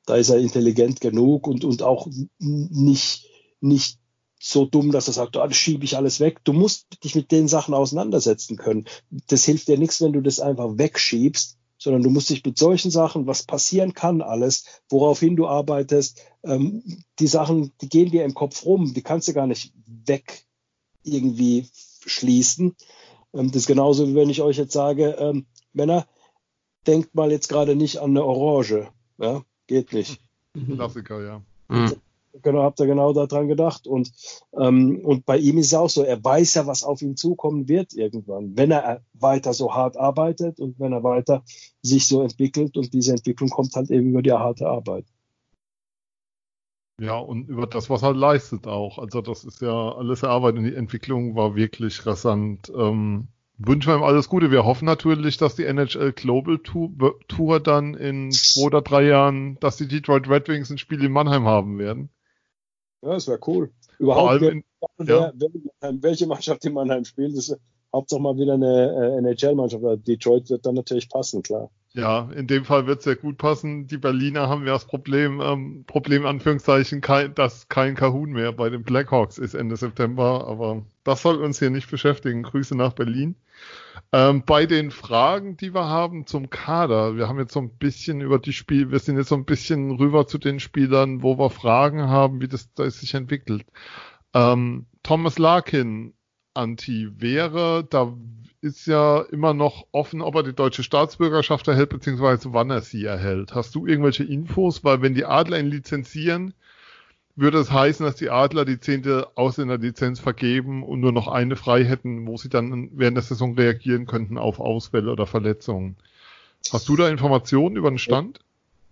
da ist er intelligent genug und, und auch nicht, nicht so dumm, dass er sagt, oh, das schiebe ich alles weg. Du musst dich mit den Sachen auseinandersetzen können. Das hilft dir nichts, wenn du das einfach wegschiebst, sondern du musst dich mit solchen Sachen, was passieren kann, alles, woraufhin du arbeitest, ähm, die Sachen, die gehen dir im Kopf rum, die kannst du gar nicht weg irgendwie schließen. Ähm, das ist genauso, wie wenn ich euch jetzt sage, ähm, Männer, denkt mal jetzt gerade nicht an eine Orange. Ja? Geht nicht. Mhm. Klassiker, ja. Mhm. genau, habt ihr genau daran gedacht. Und, ähm, und bei ihm ist es auch so, er weiß ja, was auf ihn zukommen wird irgendwann, wenn er weiter so hart arbeitet und wenn er weiter sich so entwickelt. Und diese Entwicklung kommt halt eben über die harte Arbeit. Ja, und über das, was er leistet auch. Also das ist ja alles erarbeitet und die Entwicklung war wirklich rasant. Ähm, wünschen wir ihm alles Gute. Wir hoffen natürlich, dass die NHL Global Tour, dann in zwei oder drei Jahren, dass die Detroit Red Wings ein Spiel in Mannheim haben werden. Ja, das wäre cool. Überhaupt, in, wer, ja. wer, welche Mannschaft in Mannheim spielt, ist Hauptsache mal wieder eine äh, NHL-Mannschaft. Detroit wird dann natürlich passen, klar. Ja, in dem Fall wird es sehr gut passen. Die Berliner haben ja das Problem, ähm, Problem Anführungszeichen, kein, dass kein Kahun mehr bei den Blackhawks ist Ende September, aber das soll uns hier nicht beschäftigen. Grüße nach Berlin. Ähm, bei den Fragen, die wir haben zum Kader, wir haben jetzt so ein bisschen über die Spiel, wir sind jetzt so ein bisschen rüber zu den Spielern, wo wir Fragen haben, wie das, das sich entwickelt. Ähm, Thomas Larkin, Anti, wäre, da ist ja immer noch offen, ob er die deutsche Staatsbürgerschaft erhält, beziehungsweise wann er sie erhält. Hast du irgendwelche Infos? Weil wenn die Adler ihn lizenzieren, würde es heißen, dass die Adler die zehnte Ausländerlizenz vergeben und nur noch eine frei hätten, wo sie dann während der Saison reagieren könnten auf Ausfälle oder Verletzungen. Hast du da Informationen über den Stand?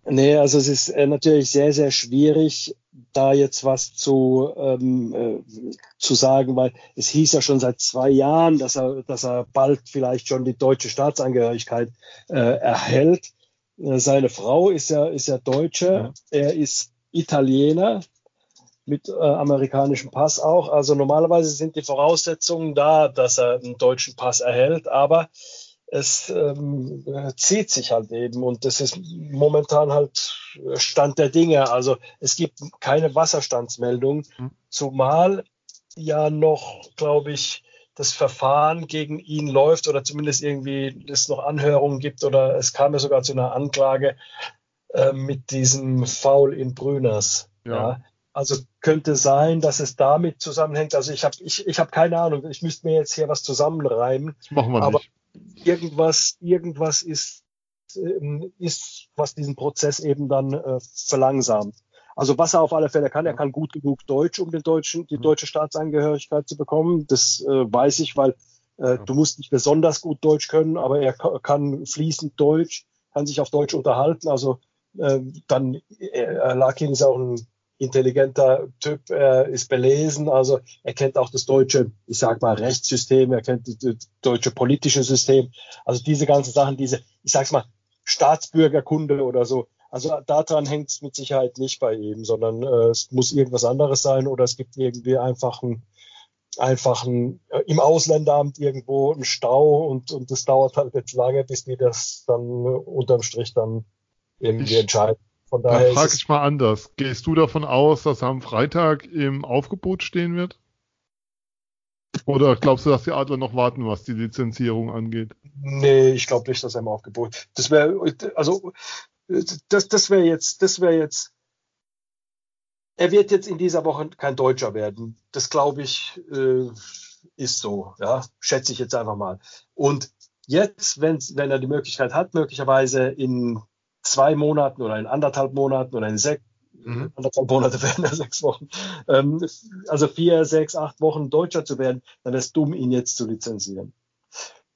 Nee, also es ist äh, natürlich sehr, sehr schwierig, da jetzt was zu, ähm, äh, zu sagen, weil es hieß ja schon seit zwei Jahren, dass er, dass er bald vielleicht schon die deutsche Staatsangehörigkeit äh, erhält. Äh, seine Frau ist ja, ist ja Deutsche, ja. er ist Italiener mit äh, amerikanischem Pass auch. Also normalerweise sind die Voraussetzungen da, dass er einen deutschen Pass erhält, aber es ähm, zieht sich halt eben und das ist momentan halt Stand der Dinge. Also es gibt keine Wasserstandsmeldung, mhm. zumal ja noch, glaube ich, das Verfahren gegen ihn läuft oder zumindest irgendwie es noch Anhörungen gibt oder es kam ja sogar zu einer Anklage äh, mit diesem Foul in Brüners. Ja. ja. Also könnte sein, dass es damit zusammenhängt. Also ich habe ich, ich hab keine Ahnung. Ich müsste mir jetzt hier was zusammenreimen. Das machen wir aber nicht irgendwas, irgendwas ist, ähm, ist, was diesen Prozess eben dann äh, verlangsamt. Also was er auf alle Fälle kann, er kann gut genug Deutsch, um den deutschen, die mhm. deutsche Staatsangehörigkeit zu bekommen. Das äh, weiß ich, weil äh, du musst nicht besonders gut Deutsch können, aber er kann fließend Deutsch, kann sich auf Deutsch unterhalten. Also äh, dann äh, Larkin ist auch ein intelligenter Typ, er ist belesen, also er kennt auch das deutsche, ich sag mal, Rechtssystem, er kennt das deutsche politische System, also diese ganzen Sachen, diese, ich sag's mal, Staatsbürgerkunde oder so. Also daran hängt es mit Sicherheit nicht bei ihm, sondern äh, es muss irgendwas anderes sein oder es gibt irgendwie einfach ein, einfach ein, äh, im Ausländeramt irgendwo ein Stau und, und das dauert halt jetzt lange, bis die das dann äh, unterm Strich dann irgendwie entscheiden. Von daher da frage ich mal anders. Gehst du davon aus, dass er am Freitag im Aufgebot stehen wird? Oder glaubst du, dass die Adler noch warten, was die Lizenzierung angeht? Nee, ich glaube nicht, dass er im Aufgebot. Das wäre, also, das, das wäre jetzt, das wäre jetzt, er wird jetzt in dieser Woche kein Deutscher werden. Das glaube ich, äh, ist so, ja, schätze ich jetzt einfach mal. Und jetzt, wenn, wenn er die Möglichkeit hat, möglicherweise in zwei Monaten oder in anderthalb Monaten oder in sechs, mhm. anderthalb Monate werden ja sechs Wochen, ähm, also vier, sechs, acht Wochen Deutscher zu werden, dann wäre es dumm, ihn jetzt zu lizenzieren.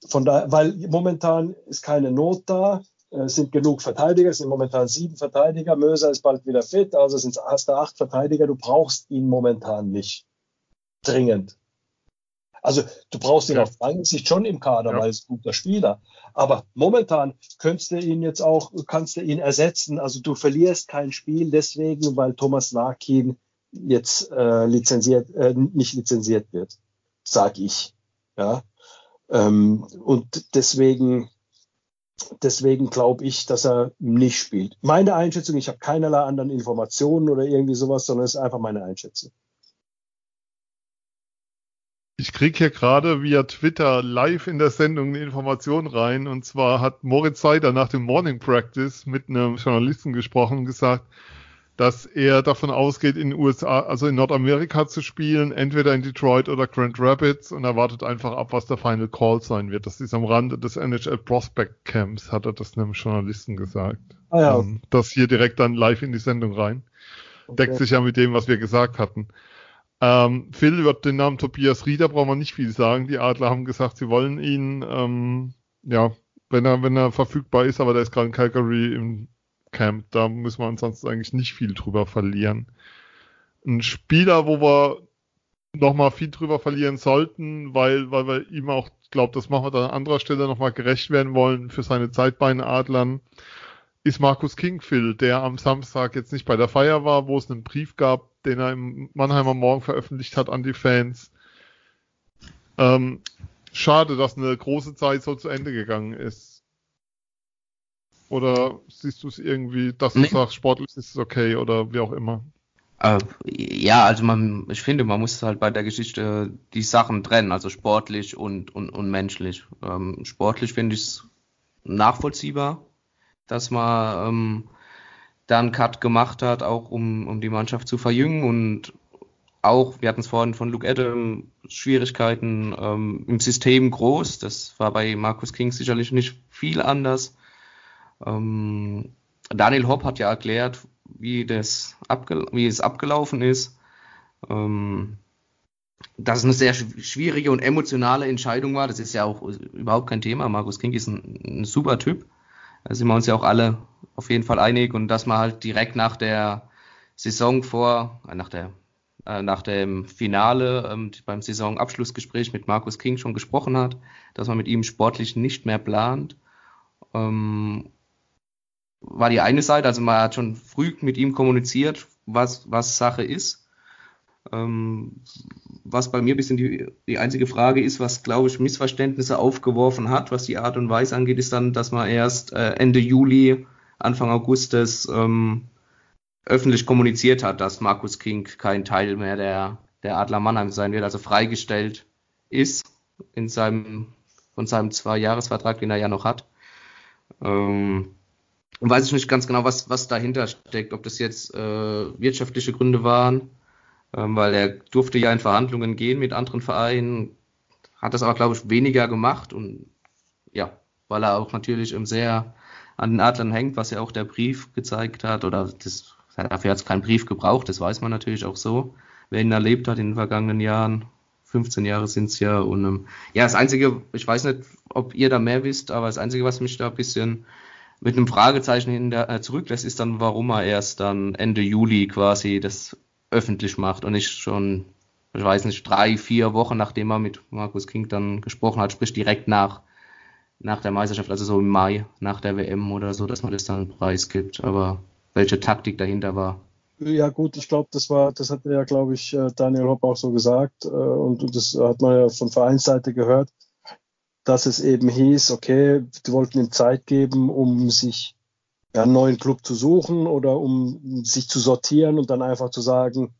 Von daher, weil momentan ist keine Not da, es sind genug Verteidiger, es sind momentan sieben Verteidiger, Möser ist bald wieder fit, also sind hast du acht Verteidiger, du brauchst ihn momentan nicht. Dringend. Also du brauchst ihn ja. auf lange Sicht schon im Kader, ja. weil es ein guter Spieler. Aber momentan könntest du ihn jetzt auch, kannst du ihn ersetzen. Also du verlierst kein Spiel deswegen, weil Thomas Larkin jetzt äh, lizenziert, äh, nicht lizenziert wird, sag ich. Ja. Ähm, und deswegen, deswegen glaube ich, dass er nicht spielt. Meine Einschätzung, ich habe keinerlei anderen Informationen oder irgendwie sowas, sondern es ist einfach meine Einschätzung. Ich krieg hier gerade via Twitter live in der Sendung eine Information rein. Und zwar hat Moritz Seider nach dem Morning Practice mit einem Journalisten gesprochen und gesagt, dass er davon ausgeht, in den USA, also in Nordamerika zu spielen, entweder in Detroit oder Grand Rapids und er wartet einfach ab, was der Final Call sein wird. Das ist am Rande des NHL Prospect Camps, hat er das einem Journalisten gesagt. Ah, ja. Ähm, das hier direkt dann live in die Sendung rein. deckt sich ja mit dem, was wir gesagt hatten. Ähm, Phil wird den Namen Tobias Rieder, brauchen wir nicht viel sagen. Die Adler haben gesagt, sie wollen ihn, ähm, ja, wenn er, wenn er verfügbar ist, aber der ist gerade in Calgary im Camp. Da müssen wir ansonsten eigentlich nicht viel drüber verlieren. Ein Spieler, wo wir nochmal viel drüber verlieren sollten, weil, weil wir ihm auch, glaube das machen wir dann an anderer Stelle nochmal gerecht werden wollen für seine Zeit bei den Adlern, ist Markus Kingfield, der am Samstag jetzt nicht bei der Feier war, wo es einen Brief gab, den er im Mannheimer Morgen veröffentlicht hat an die Fans. Ähm, schade, dass eine große Zeit so zu Ende gegangen ist. Oder siehst du es irgendwie, dass du nee. sagst, sportlich ist es okay oder wie auch immer? Äh, ja, also man, ich finde, man muss halt bei der Geschichte die Sachen trennen, also sportlich und, und, und menschlich. Ähm, sportlich finde ich es nachvollziehbar, dass man ähm, da einen Cut gemacht hat, auch um, um die Mannschaft zu verjüngen und auch, wir hatten es vorhin von Luke Adam, Schwierigkeiten ähm, im System groß. Das war bei Markus King sicherlich nicht viel anders. Ähm, Daniel Hopp hat ja erklärt, wie, das wie es abgelaufen ist. Ähm, dass es eine sehr schwierige und emotionale Entscheidung war. Das ist ja auch überhaupt kein Thema. Markus King ist ein, ein super Typ. Da sind wir uns ja auch alle auf jeden Fall einig und dass man halt direkt nach der Saison vor, äh, nach der äh, nach dem Finale ähm, beim Saisonabschlussgespräch mit Markus King schon gesprochen hat, dass man mit ihm sportlich nicht mehr plant. Ähm, war die eine Seite, also man hat schon früh mit ihm kommuniziert, was, was Sache ist. Ähm, was bei mir ein bisschen die, die einzige Frage ist, was, glaube ich, Missverständnisse aufgeworfen hat, was die Art und Weise angeht, ist dann, dass man erst äh, Ende Juli, Anfang August das ähm, öffentlich kommuniziert hat, dass Markus King kein Teil mehr der, der Adler Mannheim sein wird, also freigestellt ist in seinem, von seinem Zwei-Jahres-Vertrag, den er ja noch hat. Ähm, weiß ich nicht ganz genau, was, was dahinter steckt, ob das jetzt äh, wirtschaftliche Gründe waren, ähm, weil er durfte ja in Verhandlungen gehen mit anderen Vereinen, hat das aber, glaube ich, weniger gemacht und ja, weil er auch natürlich sehr an den Adlern hängt, was ja auch der Brief gezeigt hat, oder das, dafür hat es keinen Brief gebraucht, das weiß man natürlich auch so, wer ihn erlebt hat in den vergangenen Jahren. 15 Jahre sind es ja. Und ähm, ja, das Einzige, ich weiß nicht, ob ihr da mehr wisst, aber das Einzige, was mich da ein bisschen mit einem Fragezeichen hinter, äh, zurücklässt, ist dann, warum er erst dann Ende Juli quasi das öffentlich macht und nicht schon, ich weiß nicht, drei, vier Wochen, nachdem er mit Markus King dann gesprochen hat, sprich direkt nach, nach der Meisterschaft, also so im Mai, nach der WM oder so, dass man das dann preisgibt. Aber welche Taktik dahinter war. Ja gut, ich glaube, das war, das hat ja, glaube ich, äh, Daniel Hopp auch so gesagt äh, und das hat man ja von Vereinsseite gehört dass es eben hieß, okay, die wollten ihm Zeit geben, um sich einen neuen Club zu suchen oder um sich zu sortieren und dann einfach zu sagen,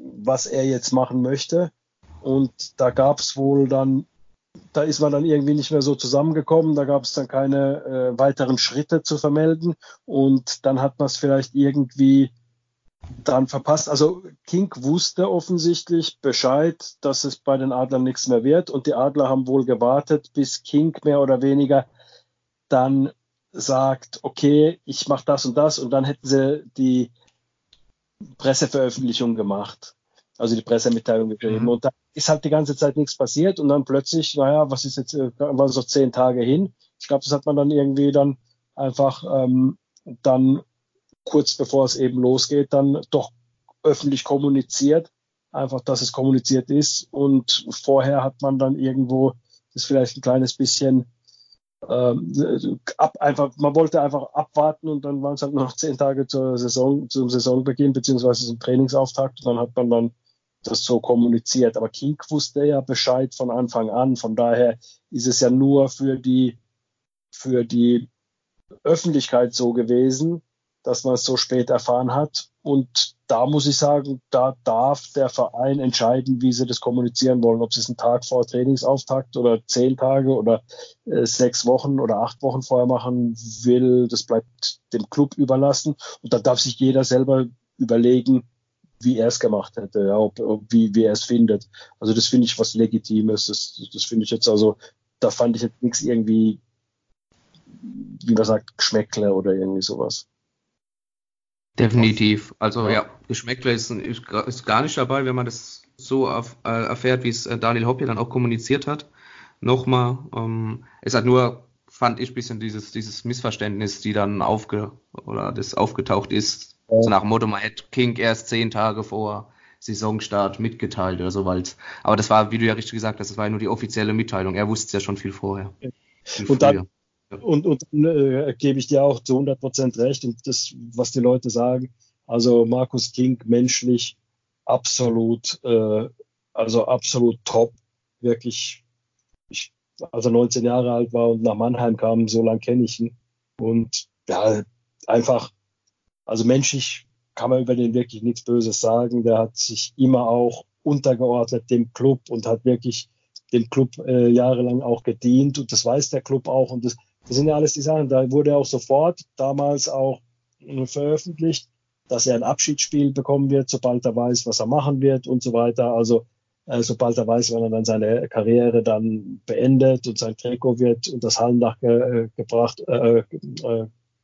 was er jetzt machen möchte. Und da gab es wohl dann, da ist man dann irgendwie nicht mehr so zusammengekommen, da gab es dann keine äh, weiteren Schritte zu vermelden. Und dann hat man es vielleicht irgendwie dann verpasst. Also King wusste offensichtlich Bescheid, dass es bei den Adlern nichts mehr wird. Und die Adler haben wohl gewartet, bis King mehr oder weniger dann sagt, okay, ich mache das und das. Und dann hätten sie die Presseveröffentlichung gemacht, also die Pressemitteilung gegeben. Mhm. Und da ist halt die ganze Zeit nichts passiert und dann plötzlich, naja, was ist jetzt, äh, waren es noch zehn Tage hin? Ich glaube, das hat man dann irgendwie dann einfach ähm, dann kurz bevor es eben losgeht, dann doch öffentlich kommuniziert. Einfach, dass es kommuniziert ist. Und vorher hat man dann irgendwo das vielleicht ein kleines bisschen ähm, ab, einfach, man wollte einfach abwarten und dann waren es halt noch zehn Tage zur Saison, zum Saisonbeginn beziehungsweise zum Trainingsauftakt und dann hat man dann das so kommuniziert. Aber King wusste ja Bescheid von Anfang an. Von daher ist es ja nur für die, für die Öffentlichkeit so gewesen, dass man es so spät erfahren hat. Und da muss ich sagen, da darf der Verein entscheiden, wie sie das kommunizieren wollen. Ob sie es einen Tag vor Trainingsauftakt oder zehn Tage oder äh, sechs Wochen oder acht Wochen vorher machen will, das bleibt dem Club überlassen. Und da darf sich jeder selber überlegen, wie er es gemacht hätte, ja, ob, ob, wie, wie er es findet. Also das finde ich was Legitimes. Das, das finde ich jetzt also, da fand ich jetzt nichts irgendwie, wie man sagt, Geschmäckle oder irgendwie sowas. Definitiv. Also ja, Geschmäckler ist, ist, ist, gar nicht dabei, wenn man das so auf, äh, erfährt, wie es äh, Daniel Hopp dann auch kommuniziert hat. Nochmal, ähm, es hat nur, fand ich, bisschen dieses, dieses Missverständnis, die dann aufge oder das aufgetaucht ist. So nach dem Motto, man hätte King erst zehn Tage vor Saisonstart mitgeteilt oder so, weil aber das war, wie du ja richtig gesagt hast, das war ja nur die offizielle Mitteilung. Er wusste es ja schon viel vorher. Viel und dann, und, und dann äh, gebe ich dir auch zu 100 Prozent recht und das, was die Leute sagen. Also Markus King menschlich absolut, äh, also absolut top, wirklich. Ich, als er 19 Jahre alt war und nach Mannheim kam, so lange kenne ich ihn. Und ja, einfach, also menschlich kann man über den wirklich nichts Böses sagen. Der hat sich immer auch untergeordnet dem Club und hat wirklich dem Club äh, jahrelang auch gedient und das weiß der Club auch und das, das sind ja alles die Sachen. Da wurde auch sofort damals auch äh, veröffentlicht, dass er ein Abschiedsspiel bekommen wird, sobald er weiß, was er machen wird und so weiter. Also äh, sobald er weiß, wann er dann seine Karriere dann beendet und sein Trikot wird und das Hallendach ge äh, gebracht, äh,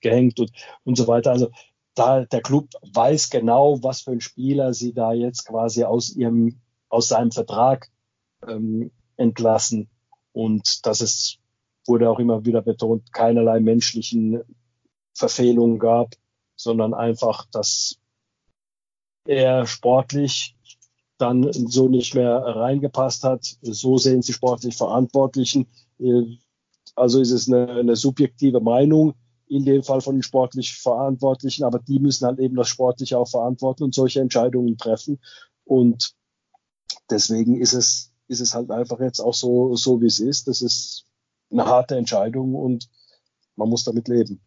gehängt und, und so weiter. Also da der Club weiß genau, was für ein Spieler sie da jetzt quasi aus ihrem, aus seinem Vertrag ähm, entlassen. Und das ist, wurde auch immer wieder betont, keinerlei menschlichen Verfehlungen gab, sondern einfach, dass er sportlich dann so nicht mehr reingepasst hat. So sehen sie sportlich Verantwortlichen. Also ist es eine, eine subjektive Meinung, in dem Fall von den sportlich Verantwortlichen, aber die müssen halt eben das Sportliche auch verantworten und solche Entscheidungen treffen. Und deswegen ist es, ist es halt einfach jetzt auch so, so wie es ist. Das ist eine harte Entscheidung und man muss damit leben.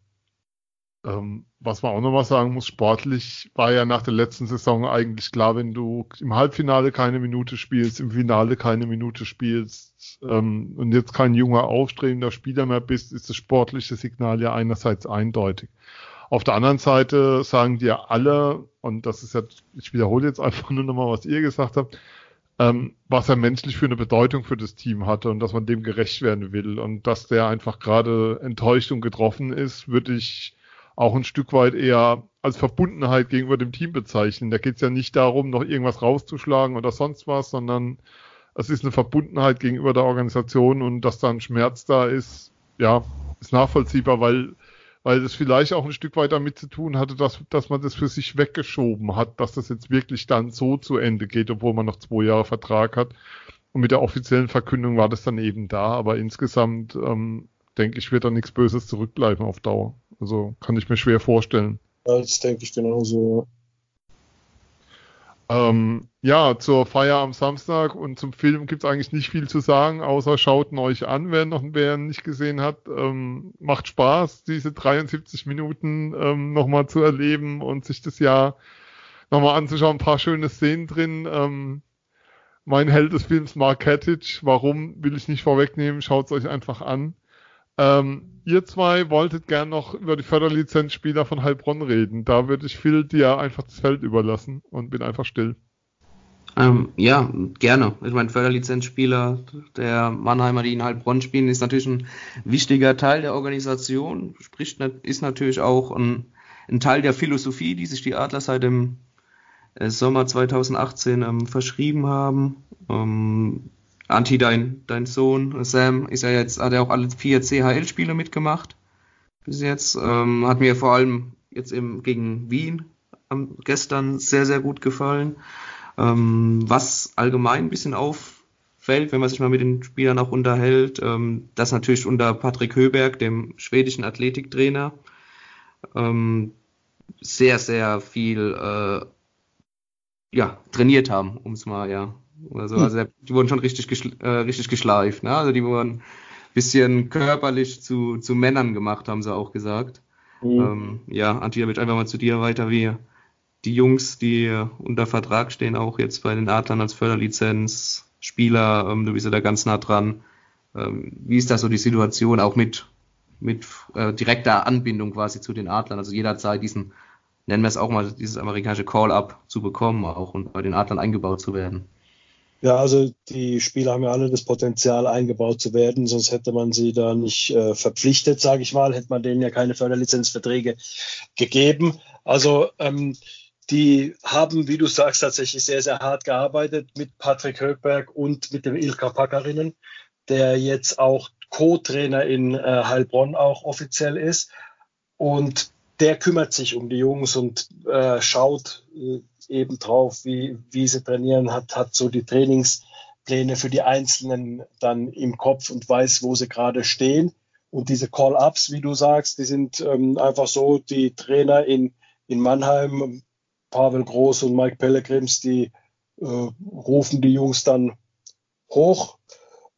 Ähm, was man auch noch mal sagen muss, sportlich war ja nach der letzten Saison eigentlich klar, wenn du im Halbfinale keine Minute spielst, im Finale keine Minute spielst ähm, und jetzt kein junger, aufstrebender Spieler mehr bist, ist das sportliche Signal ja einerseits eindeutig. Auf der anderen Seite sagen dir alle, und das ist ja, ich wiederhole jetzt einfach nur noch mal, was ihr gesagt habt, ähm, was er menschlich für eine Bedeutung für das Team hatte und dass man dem gerecht werden will und dass der einfach gerade enttäuscht und getroffen ist, würde ich auch ein Stück weit eher als Verbundenheit gegenüber dem Team bezeichnen. Da geht es ja nicht darum, noch irgendwas rauszuschlagen oder sonst was, sondern es ist eine Verbundenheit gegenüber der Organisation und dass da ein Schmerz da ist, ja, ist nachvollziehbar, weil weil das vielleicht auch ein Stück weit damit zu tun hatte, dass, dass man das für sich weggeschoben hat, dass das jetzt wirklich dann so zu Ende geht, obwohl man noch zwei Jahre Vertrag hat. Und mit der offiziellen Verkündung war das dann eben da, aber insgesamt ähm, denke ich, wird da nichts Böses zurückbleiben auf Dauer. Also kann ich mir schwer vorstellen. das denke ich genauso. Ähm, ja, zur Feier am Samstag und zum Film gibt es eigentlich nicht viel zu sagen, außer schaut ihn euch an, wer noch wer nicht gesehen hat. Ähm, macht Spaß, diese 73 Minuten ähm, nochmal zu erleben und sich das Jahr nochmal anzuschauen. Ein paar schöne Szenen drin. Ähm, mein Held des Films Mark Hattich. Warum will ich nicht vorwegnehmen? Schaut es euch einfach an. Ähm, ihr zwei wolltet gern noch über die Förderlizenzspieler von Heilbronn reden. Da würde ich Phil dir einfach das Feld überlassen und bin einfach still. Ähm, ja, gerne. Ich meine, Förderlizenzspieler der Mannheimer, die in Heilbronn spielen, ist natürlich ein wichtiger Teil der Organisation. Sprich, ist natürlich auch ein, ein Teil der Philosophie, die sich die Adler seit dem äh, Sommer 2018 ähm, verschrieben haben. Ähm, Anti, dein, dein Sohn, Sam, ist ja jetzt, hat er auch alle vier CHL-Spiele mitgemacht. Bis jetzt. Ähm, hat mir vor allem jetzt eben gegen Wien ähm, gestern sehr, sehr gut gefallen. Ähm, was allgemein ein bisschen auffällt, wenn man sich mal mit den Spielern auch unterhält, ähm, dass natürlich unter Patrick Höberg, dem schwedischen Athletiktrainer, ähm, sehr, sehr viel äh, ja, trainiert haben, um es mal ja also, hm. also die wurden schon richtig, geschl äh, richtig geschleift. Ne? Also die wurden ein bisschen körperlich zu, zu Männern gemacht, haben sie auch gesagt. Mhm. Ähm, ja, Antje, damit einfach mal zu dir weiter, wie die Jungs, die unter Vertrag stehen, auch jetzt bei den Adlern als Förderlizenz, Spieler, ähm, du bist ja da ganz nah dran. Ähm, wie ist da so die Situation auch mit, mit äh, direkter Anbindung quasi zu den Adlern? Also jederzeit diesen, nennen wir es auch mal, dieses amerikanische Call-up zu bekommen auch und bei den Adlern eingebaut zu werden. Ja, also die Spieler haben ja alle das Potenzial eingebaut zu werden, sonst hätte man sie da nicht äh, verpflichtet, sage ich mal, hätte man denen ja keine Förderlizenzverträge gegeben. Also ähm, die haben, wie du sagst, tatsächlich sehr, sehr hart gearbeitet mit Patrick Höckberg und mit dem Ilka Packerinnen, der jetzt auch Co-Trainer in äh, Heilbronn auch offiziell ist. Und der kümmert sich um die Jungs und äh, schaut äh, eben drauf, wie, wie sie trainieren, hat, hat so die Trainingspläne für die Einzelnen dann im Kopf und weiß, wo sie gerade stehen. Und diese Call-Ups, wie du sagst, die sind ähm, einfach so, die Trainer in, in Mannheim, Pavel Groß und Mike Pellegrims, die äh, rufen die Jungs dann hoch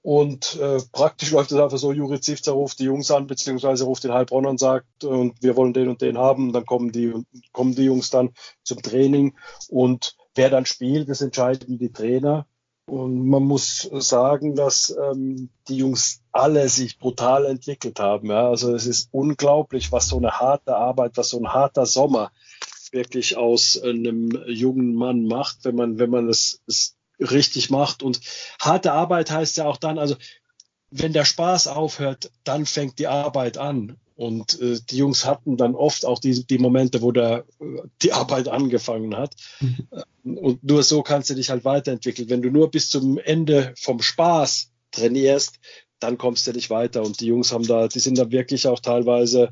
und äh, praktisch läuft es einfach so, Juri Zivzer ruft die Jungs an, beziehungsweise ruft den Heilbronn und sagt, und wir wollen den und den haben. Dann kommen die, kommen die Jungs dann zum Training. Und wer dann spielt, das entscheiden die Trainer. Und man muss sagen, dass ähm, die Jungs alle sich brutal entwickelt haben. Ja. Also es ist unglaublich, was so eine harte Arbeit, was so ein harter Sommer wirklich aus einem jungen Mann macht, wenn man, wenn man es, es richtig macht. Und harte Arbeit heißt ja auch dann, also wenn der Spaß aufhört, dann fängt die Arbeit an. Und äh, die Jungs hatten dann oft auch die, die Momente, wo der, äh, die Arbeit angefangen hat. Mhm. Und nur so kannst du dich halt weiterentwickeln. Wenn du nur bis zum Ende vom Spaß trainierst, dann kommst du nicht weiter. Und die Jungs haben da, die sind da wirklich auch teilweise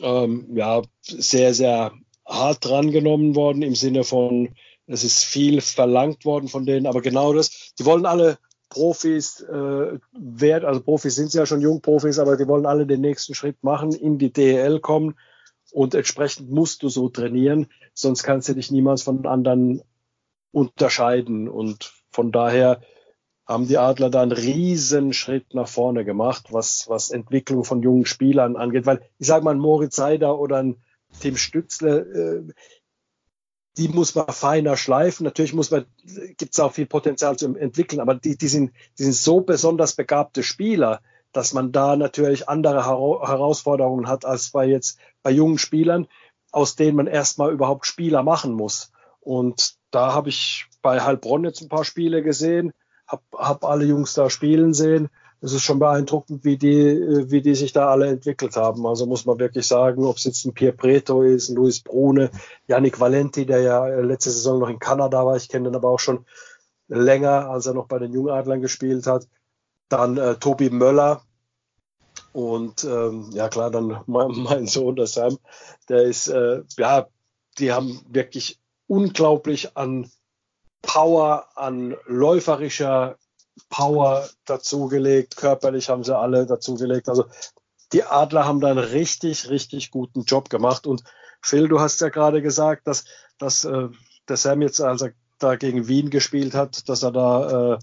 ähm, ja, sehr, sehr hart drangenommen worden im Sinne von, es ist viel verlangt worden von denen, aber genau das, die wollen alle Profis äh, werden, also Profis sind sie ja schon Jungprofis, aber die wollen alle den nächsten Schritt machen, in die DEL kommen und entsprechend musst du so trainieren, sonst kannst du dich niemals von anderen unterscheiden. Und von daher haben die Adler da einen riesen Schritt nach vorne gemacht, was, was Entwicklung von jungen Spielern angeht, weil ich sage mal, ein Moritz Seider oder ein Tim Stützle, äh, die muss man feiner schleifen. Natürlich muss man, gibt es auch viel Potenzial zu entwickeln, aber die, die, sind, die sind so besonders begabte Spieler, dass man da natürlich andere Herausforderungen hat als bei jetzt bei jungen Spielern, aus denen man erstmal überhaupt Spieler machen muss. Und da habe ich bei Heilbronn jetzt ein paar Spiele gesehen, habe hab alle Jungs da spielen sehen es ist schon beeindruckend, wie die, äh, wie die sich da alle entwickelt haben. Also muss man wirklich sagen, ob es jetzt ein Pier Preto ist, ein Luis Brune, Yannick Valenti, der ja äh, letzte Saison noch in Kanada war, ich kenne den aber auch schon länger, als er noch bei den Jungadlern gespielt hat. Dann äh, Tobi Möller und ähm, ja klar, dann mein, mein Sohn, der Sam, der ist, äh, ja, die haben wirklich unglaublich an Power, an läuferischer Power dazugelegt, körperlich haben sie alle dazugelegt. Also die Adler haben da einen richtig, richtig guten Job gemacht. Und Phil, du hast ja gerade gesagt, dass, dass äh, der Sam jetzt, als er da gegen Wien gespielt hat, dass er da, äh,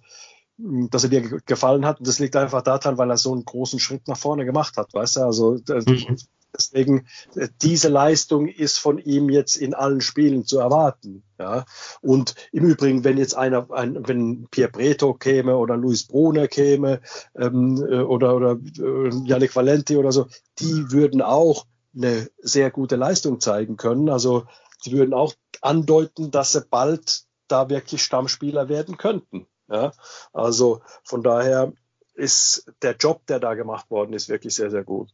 dass er dir gefallen hat. Und das liegt einfach daran, weil er so einen großen Schritt nach vorne gemacht hat, weißt du? Also mhm. Deswegen, äh, diese Leistung ist von ihm jetzt in allen Spielen zu erwarten. Ja. Und im Übrigen, wenn jetzt einer, ein, wenn Pierre Breto käme oder Luis Brunner käme ähm, äh, oder, oder äh, Yannick Valenti oder so, die würden auch eine sehr gute Leistung zeigen können. Also die würden auch andeuten, dass sie bald da wirklich Stammspieler werden könnten. Ja. Also von daher ist der Job, der da gemacht worden ist, wirklich sehr, sehr gut.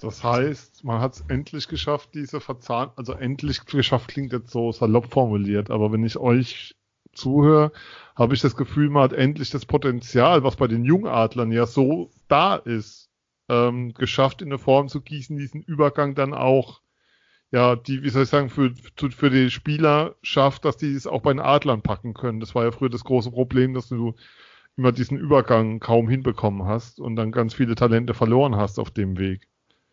Das heißt, man hat es endlich geschafft, diese Verzahn, also endlich geschafft klingt jetzt so salopp formuliert, aber wenn ich euch zuhöre, habe ich das Gefühl, man hat endlich das Potenzial, was bei den Jungadlern ja so da ist, ähm, geschafft in eine Form zu gießen, diesen Übergang dann auch, ja, die, wie soll ich sagen, für, für die Spieler schafft, dass die es auch bei den Adlern packen können. Das war ja früher das große Problem, dass du immer diesen Übergang kaum hinbekommen hast und dann ganz viele Talente verloren hast auf dem Weg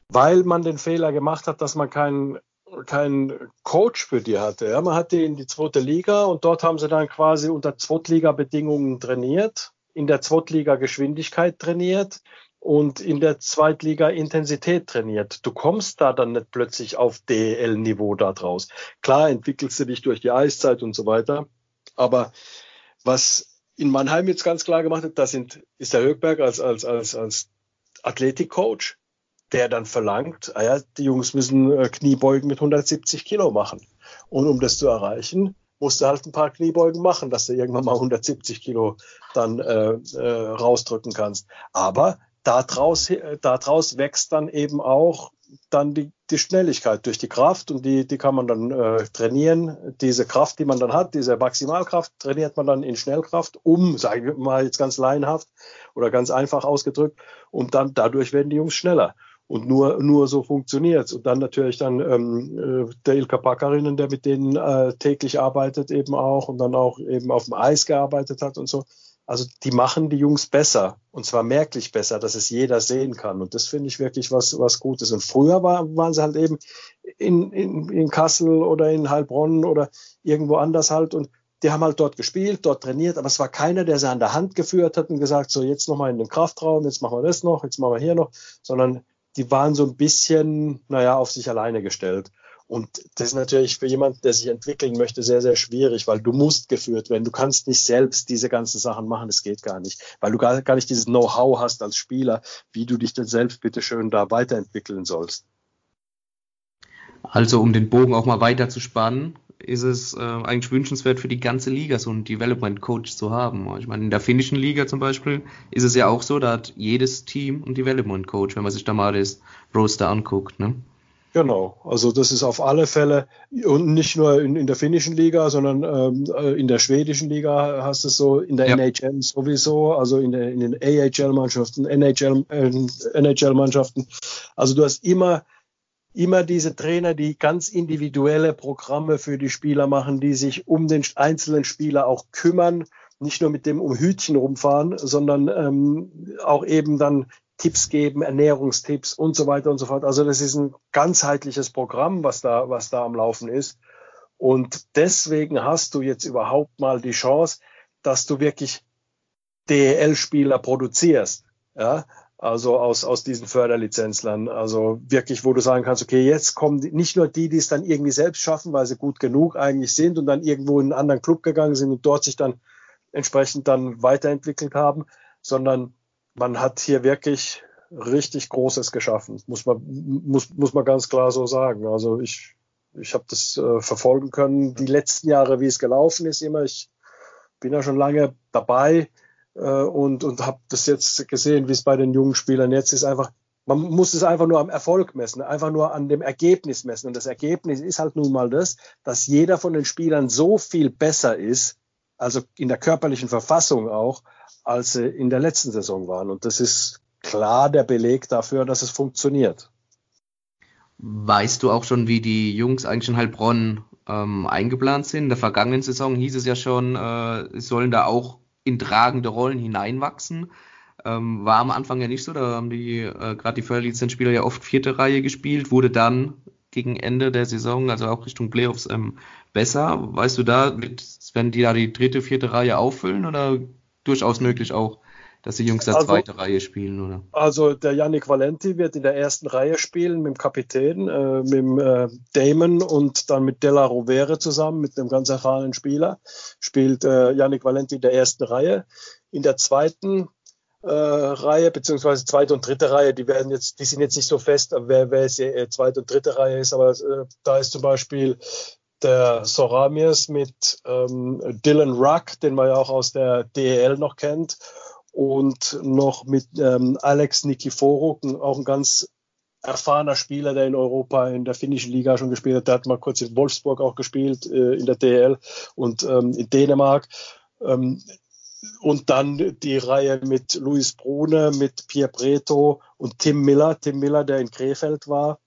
weil man den Fehler gemacht hat, dass man keinen keinen Coach für die hatte. Ja, man hatte in die zweite Liga und dort haben sie dann quasi unter Zweitliga-Bedingungen trainiert, in der Zweitliga Geschwindigkeit trainiert und in der Zweitliga Intensität trainiert. Du kommst da dann nicht plötzlich auf DL-Niveau da draus. Klar entwickelst du dich durch die Eiszeit und so weiter, aber was in Mannheim jetzt ganz klar gemacht hat, da sind, ist der Höckberg als, als, als, als Athletikcoach der dann verlangt, ah ja, die Jungs müssen äh, Kniebeugen mit 170 Kilo machen. Und um das zu erreichen, musst du halt ein paar Kniebeugen machen, dass du irgendwann mal 170 Kilo dann äh, äh, rausdrücken kannst. Aber daraus, äh, daraus wächst dann eben auch dann die, die Schnelligkeit durch die Kraft und die, die kann man dann äh, trainieren. Diese Kraft, die man dann hat, diese Maximalkraft, trainiert man dann in Schnellkraft um, sagen wir mal jetzt ganz laienhaft oder ganz einfach ausgedrückt, und dann dadurch werden die Jungs schneller. Und nur, nur so funktioniert Und dann natürlich dann ähm, äh, der Ilka Pakarinen, der mit denen äh, täglich arbeitet eben auch und dann auch eben auf dem Eis gearbeitet hat und so. Also die machen die Jungs besser und zwar merklich besser, dass es jeder sehen kann. Und das finde ich wirklich was, was Gutes. Und früher war, waren sie halt eben in, in, in Kassel oder in Heilbronn oder irgendwo anders halt und die haben halt dort gespielt, dort trainiert, aber es war keiner, der sie an der Hand geführt hat und gesagt, so jetzt nochmal in den Kraftraum, jetzt machen wir das noch, jetzt machen wir hier noch, sondern die waren so ein bisschen, naja, auf sich alleine gestellt. Und das ist natürlich für jemanden, der sich entwickeln möchte, sehr, sehr schwierig, weil du musst geführt werden. Du kannst nicht selbst diese ganzen Sachen machen, das geht gar nicht, weil du gar, gar nicht dieses Know-how hast als Spieler, wie du dich denn selbst bitte schön da weiterentwickeln sollst. Also um den Bogen auch mal weiter zu spannen, ist es äh, eigentlich wünschenswert für die ganze Liga, so einen Development Coach zu haben. Ich meine, in der finnischen Liga zum Beispiel ist es ja auch so, da hat jedes Team einen Development Coach, wenn man sich da mal das Roster anguckt. Ne? Genau, also das ist auf alle Fälle und nicht nur in, in der finnischen Liga, sondern ähm, äh, in der schwedischen Liga hast du es so, in der ja. NHL sowieso, also in, der, in den AHL-Mannschaften, NHL, äh, NHL-Mannschaften. Also du hast immer immer diese Trainer, die ganz individuelle Programme für die Spieler machen, die sich um den einzelnen Spieler auch kümmern, nicht nur mit dem um Hütchen rumfahren, sondern ähm, auch eben dann Tipps geben, Ernährungstipps und so weiter und so fort. Also das ist ein ganzheitliches Programm, was da, was da am Laufen ist. Und deswegen hast du jetzt überhaupt mal die Chance, dass du wirklich DEL-Spieler produzierst. Ja, also aus, aus diesen Förderlizenzlern. Also wirklich, wo du sagen kannst, okay, jetzt kommen die, nicht nur die, die es dann irgendwie selbst schaffen, weil sie gut genug eigentlich sind und dann irgendwo in einen anderen Club gegangen sind und dort sich dann entsprechend dann weiterentwickelt haben, sondern man hat hier wirklich richtig Großes geschaffen, muss man, muss, muss man ganz klar so sagen. Also ich, ich habe das äh, verfolgen können, die letzten Jahre, wie es gelaufen ist, immer. Ich bin ja schon lange dabei und, und habe das jetzt gesehen, wie es bei den jungen Spielern jetzt ist. Einfach, man muss es einfach nur am Erfolg messen, einfach nur an dem Ergebnis messen. Und das Ergebnis ist halt nun mal das, dass jeder von den Spielern so viel besser ist, also in der körperlichen Verfassung auch, als sie in der letzten Saison waren. Und das ist klar der Beleg dafür, dass es funktioniert. Weißt du auch schon, wie die Jungs eigentlich in Heilbronn ähm, eingeplant sind? In der vergangenen Saison hieß es ja schon, äh, sollen da auch in tragende Rollen hineinwachsen. Ähm, war am Anfang ja nicht so, da haben die, äh, gerade die Förderlizenzspieler ja oft vierte Reihe gespielt, wurde dann gegen Ende der Saison, also auch Richtung Playoffs, ähm, besser. Weißt du da, wenn die da die dritte, vierte Reihe auffüllen oder durchaus möglich auch, dass die Jungs da also, zweite Reihe spielen, oder? Also der Yannick Valenti wird in der ersten Reihe spielen mit dem Kapitän, äh, mit dem äh, Damon und dann mit Della Rovere zusammen, mit einem ganz erfahrenen Spieler. Spielt äh, Yannick Valenti in der ersten Reihe. In der zweiten äh, Reihe, beziehungsweise zweite und dritte Reihe, die werden jetzt, die sind jetzt nicht so fest, wer, wer jetzt äh, zweite und dritte Reihe ist, aber äh, da ist zum Beispiel der Soramiers mit ähm, Dylan Ruck, den man ja auch aus der DEL noch kennt, und noch mit ähm, Alex Nikiforuk, auch ein ganz erfahrener Spieler, der in Europa in der finnischen Liga schon gespielt hat. Der hat mal kurz in Wolfsburg auch gespielt, äh, in der DL und ähm, in Dänemark. Ähm, und dann die Reihe mit Luis Brune, mit Pierre Preto und Tim Miller. Tim Miller, der in Krefeld war.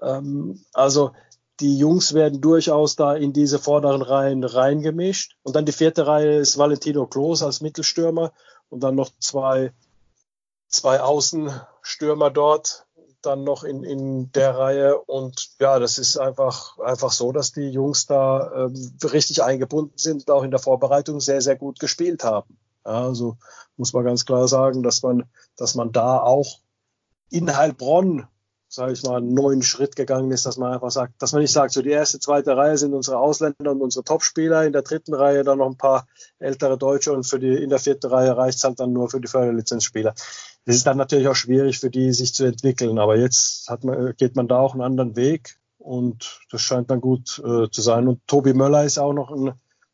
Ähm, also die Jungs werden durchaus da in diese vorderen Reihen reingemischt. Und dann die vierte Reihe ist Valentino Klos als Mittelstürmer und dann noch zwei, zwei Außenstürmer dort, dann noch in, in der Reihe. Und ja, das ist einfach, einfach so, dass die Jungs da ähm, richtig eingebunden sind und auch in der Vorbereitung sehr, sehr gut gespielt haben. Ja, also muss man ganz klar sagen, dass man, dass man da auch in Heilbronn sage ich mal, einen neuen Schritt gegangen ist, dass man einfach sagt, dass man nicht sagt, so die erste, zweite Reihe sind unsere Ausländer und unsere Topspieler, in der dritten Reihe dann noch ein paar ältere Deutsche und für die in der vierten Reihe reicht es halt dann nur für die Förderlizenzspieler. Das ist dann natürlich auch schwierig für die, sich zu entwickeln, aber jetzt hat man, geht man da auch einen anderen Weg und das scheint dann gut äh, zu sein. Und Tobi Möller ist auch noch ein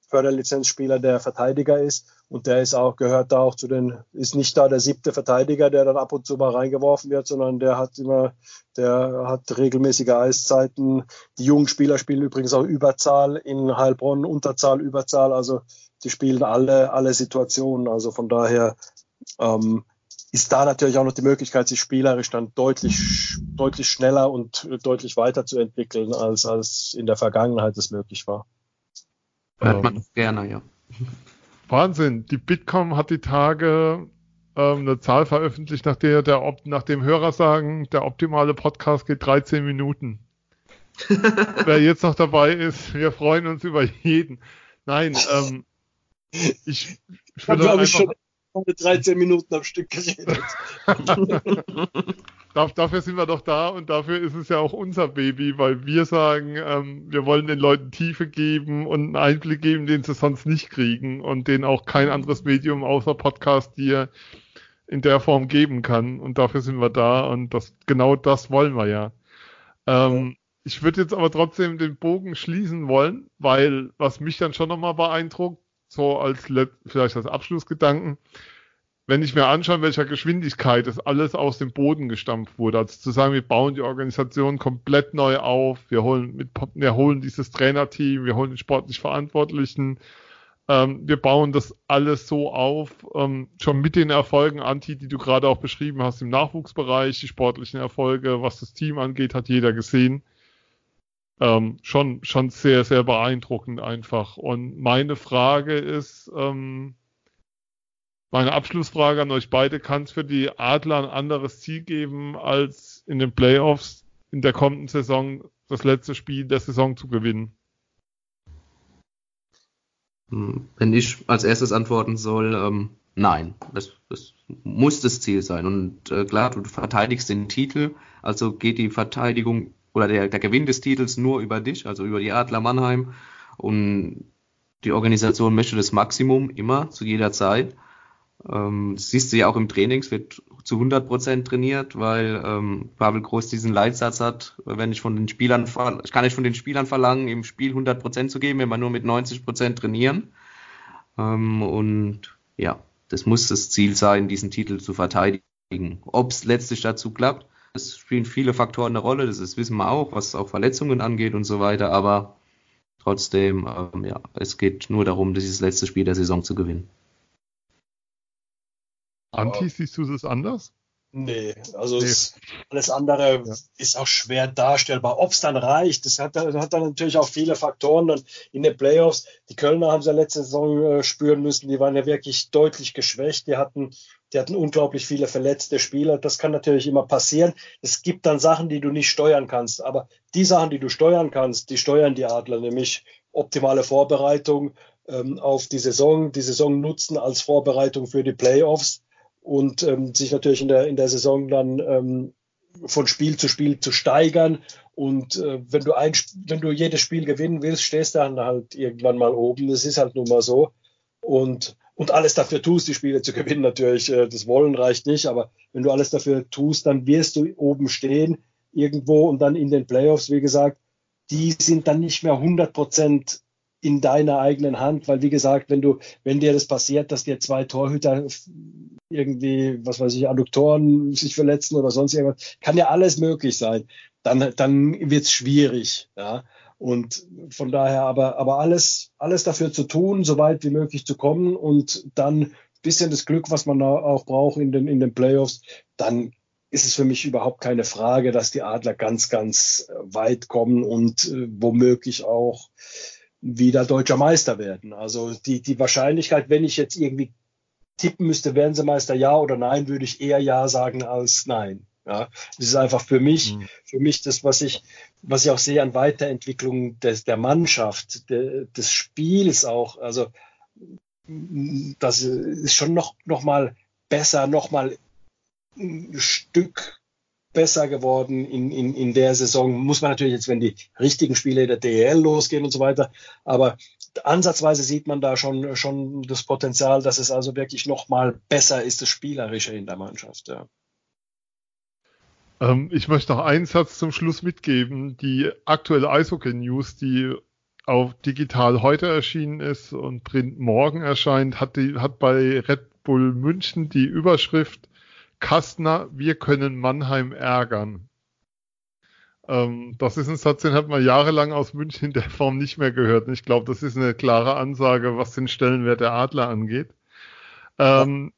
Förderlizenzspieler, der Verteidiger ist. Und der ist auch, gehört da auch zu den, ist nicht da der siebte Verteidiger, der dann ab und zu mal reingeworfen wird, sondern der hat immer, der hat regelmäßige Eiszeiten. Die jungen Spieler spielen übrigens auch Überzahl in Heilbronn, Unterzahl, Überzahl. Also die spielen alle, alle Situationen. Also von daher ähm, ist da natürlich auch noch die Möglichkeit, sich spielerisch dann deutlich, deutlich schneller und deutlich weiterzuentwickeln, als, als in der Vergangenheit es möglich war. Hört man ähm, gerne, ja. Wahnsinn. Die Bitkom hat die Tage ähm, eine Zahl veröffentlicht, nach der, der nach dem Hörer sagen, der optimale Podcast geht 13 Minuten. Wer jetzt noch dabei ist, wir freuen uns über jeden. Nein, ähm, ich, ich würde einfach, schon mit 13 Minuten am Stück geredet. dafür sind wir doch da und dafür ist es ja auch unser Baby, weil wir sagen, ähm, wir wollen den Leuten Tiefe geben und einen Einblick geben, den sie sonst nicht kriegen und den auch kein anderes Medium außer Podcast dir in der Form geben kann. Und dafür sind wir da und das genau das wollen wir ja. Ähm, ich würde jetzt aber trotzdem den Bogen schließen wollen, weil was mich dann schon nochmal beeindruckt, so als vielleicht als Abschlussgedanken, wenn ich mir anschaue, in welcher Geschwindigkeit das alles aus dem Boden gestampft wurde, also zu sagen, wir bauen die Organisation komplett neu auf, wir holen, mit, wir holen dieses Trainerteam, wir holen den sportlich Verantwortlichen, ähm, wir bauen das alles so auf, ähm, schon mit den Erfolgen, Anti, die du gerade auch beschrieben hast im Nachwuchsbereich, die sportlichen Erfolge, was das Team angeht, hat jeder gesehen ähm, schon, schon sehr, sehr beeindruckend einfach. Und meine Frage ist, ähm, meine Abschlussfrage an euch beide, kann es für die Adler ein anderes Ziel geben, als in den Playoffs in der kommenden Saison das letzte Spiel der Saison zu gewinnen? Hm, wenn ich als erstes antworten soll, ähm, nein, das, das, muss das Ziel sein. Und äh, klar, du verteidigst den Titel, also geht die Verteidigung oder der, der Gewinn des Titels nur über dich, also über die Adler Mannheim. Und die Organisation möchte das Maximum immer, zu jeder Zeit. Ähm, das siehst du ja auch im Training, es wird zu 100 Prozent trainiert, weil ähm, Pavel Groß diesen Leitsatz hat, wenn ich von den Spielern, ich kann nicht von den Spielern verlangen, im Spiel 100 Prozent zu geben, wenn man nur mit 90 Prozent trainieren. Ähm, und ja, das muss das Ziel sein, diesen Titel zu verteidigen. Ob es letztlich dazu klappt, es spielen viele Faktoren eine Rolle, das ist, wissen wir auch, was auch Verletzungen angeht und so weiter, aber trotzdem, ähm, ja, es geht nur darum, dieses letzte Spiel der Saison zu gewinnen. Anti, siehst du das anders? Nee, also nee. alles andere ja. ist auch schwer darstellbar. Ob es dann reicht, das hat, das hat, dann natürlich auch viele Faktoren. Dann in den Playoffs, die Kölner haben sie ja letzte Saison äh, spüren müssen, die waren ja wirklich deutlich geschwächt. Die hatten, die hatten unglaublich viele verletzte Spieler. Das kann natürlich immer passieren. Es gibt dann Sachen, die du nicht steuern kannst. Aber die Sachen, die du steuern kannst, die steuern die Adler, nämlich optimale Vorbereitung ähm, auf die Saison, die Saison nutzen als Vorbereitung für die Playoffs und ähm, sich natürlich in der, in der Saison dann ähm, von Spiel zu Spiel zu steigern. Und äh, wenn du ein, wenn du jedes Spiel gewinnen willst, stehst du dann halt irgendwann mal oben. Das ist halt nun mal so. Und, und alles dafür tust, die Spiele zu gewinnen, natürlich. Äh, das Wollen reicht nicht, aber wenn du alles dafür tust, dann wirst du oben stehen irgendwo und dann in den Playoffs, wie gesagt, die sind dann nicht mehr 100 Prozent in deiner eigenen Hand, weil wie gesagt, wenn du, wenn dir das passiert, dass dir zwei Torhüter irgendwie, was weiß ich, Adduktoren sich verletzen oder sonst irgendwas, kann ja alles möglich sein. Dann, dann wird's schwierig, ja. Und von daher aber, aber alles, alles dafür zu tun, so weit wie möglich zu kommen und dann bisschen das Glück, was man auch braucht in den, in den Playoffs, dann ist es für mich überhaupt keine Frage, dass die Adler ganz, ganz weit kommen und äh, womöglich auch wieder deutscher Meister werden. Also die, die Wahrscheinlichkeit, wenn ich jetzt irgendwie tippen müsste, werden sie Meister ja oder nein, würde ich eher ja sagen als nein. Ja, das ist einfach für mich, mhm. für mich das, was ich, was ich auch sehe an Weiterentwicklung des, der Mannschaft, de, des Spiels auch. Also, das ist schon noch, noch mal besser, noch mal ein Stück besser geworden in, in, in der Saison. Muss man natürlich jetzt, wenn die richtigen Spiele der DL losgehen und so weiter. Aber ansatzweise sieht man da schon, schon das Potenzial, dass es also wirklich noch mal besser ist, das Spielerische in der Mannschaft. Ja. Ähm, ich möchte noch einen Satz zum Schluss mitgeben. Die aktuelle Eishockey-News, die auf digital heute erschienen ist und Print morgen erscheint, hat, die, hat bei Red Bull München die Überschrift Kastner, wir können Mannheim ärgern. Ähm, das ist ein Satz, den hat man jahrelang aus München in der Form nicht mehr gehört. Und ich glaube, das ist eine klare Ansage, was den Stellenwert der Adler angeht. Ähm,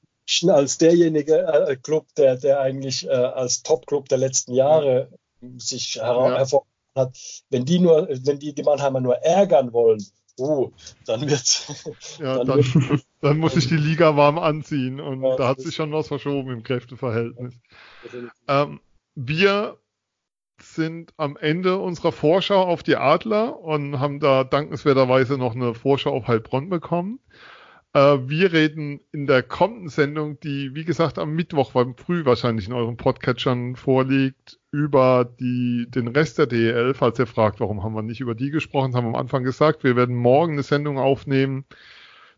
als derjenige äh, Club, der, der eigentlich äh, als Top-Club der letzten Jahre sich ja. hervorgehoben hat, wenn die nur, wenn die die Mannheimer nur ärgern wollen, oh, dann wird's. Ja, dann, dann, wird, dann muss ich die Liga warm anziehen und ja, da hat sich schon was verschoben im Kräfteverhältnis. Ähm, wir sind am Ende unserer Vorschau auf die Adler und haben da dankenswerterweise noch eine Vorschau auf Heilbronn bekommen. Äh, wir reden in der kommenden Sendung, die wie gesagt am Mittwoch beim Früh wahrscheinlich in euren Podcatchern vorliegt, über die, den Rest der DEL. Falls ihr fragt, warum haben wir nicht über die gesprochen, haben wir am Anfang gesagt, wir werden morgen eine Sendung aufnehmen,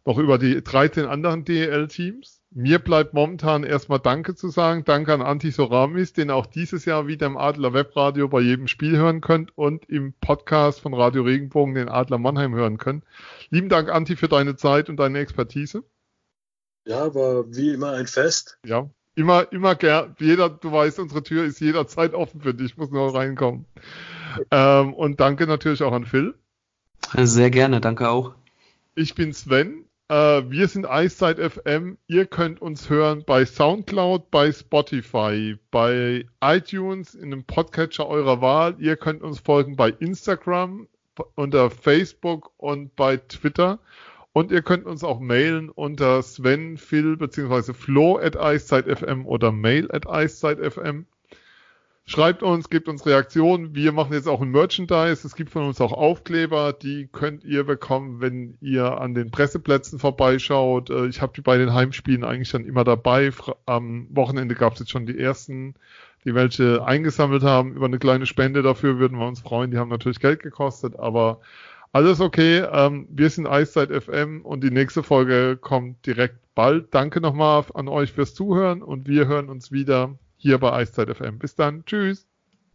noch über die 13 anderen DEL-Teams. Mir bleibt momentan erstmal Danke zu sagen. Danke an Anti Soramis, den auch dieses Jahr wieder im Adler Webradio bei jedem Spiel hören könnt und im Podcast von Radio Regenbogen den Adler Mannheim hören könnt. Lieben Dank, Anti, für deine Zeit und deine Expertise. Ja, war wie immer ein Fest. Ja, immer, immer gern. Jeder, du weißt, unsere Tür ist jederzeit offen für dich. Ich muss nur reinkommen. Ähm, und danke natürlich auch an Phil. Sehr gerne, danke auch. Ich bin Sven wir sind Eiszeit FM. Ihr könnt uns hören bei Soundcloud, bei Spotify, bei iTunes, in einem Podcatcher eurer Wahl. Ihr könnt uns folgen bei Instagram, unter Facebook und bei Twitter. Und ihr könnt uns auch mailen unter Sven, Phil bzw. Flo at Eiszeit.fm oder mail at Eiszeit.fm. Schreibt uns, gebt uns Reaktionen. Wir machen jetzt auch ein Merchandise. Es gibt von uns auch Aufkleber, die könnt ihr bekommen, wenn ihr an den Presseplätzen vorbeischaut. Äh, ich habe die bei den Heimspielen eigentlich dann immer dabei. Am Wochenende gab es jetzt schon die ersten, die welche eingesammelt haben. Über eine kleine Spende dafür würden wir uns freuen. Die haben natürlich Geld gekostet, aber alles okay. Ähm, wir sind Eiszeit FM und die nächste Folge kommt direkt bald. Danke nochmal an euch fürs Zuhören und wir hören uns wieder hier bei Eiszeit FM. Bis dann. Tschüss.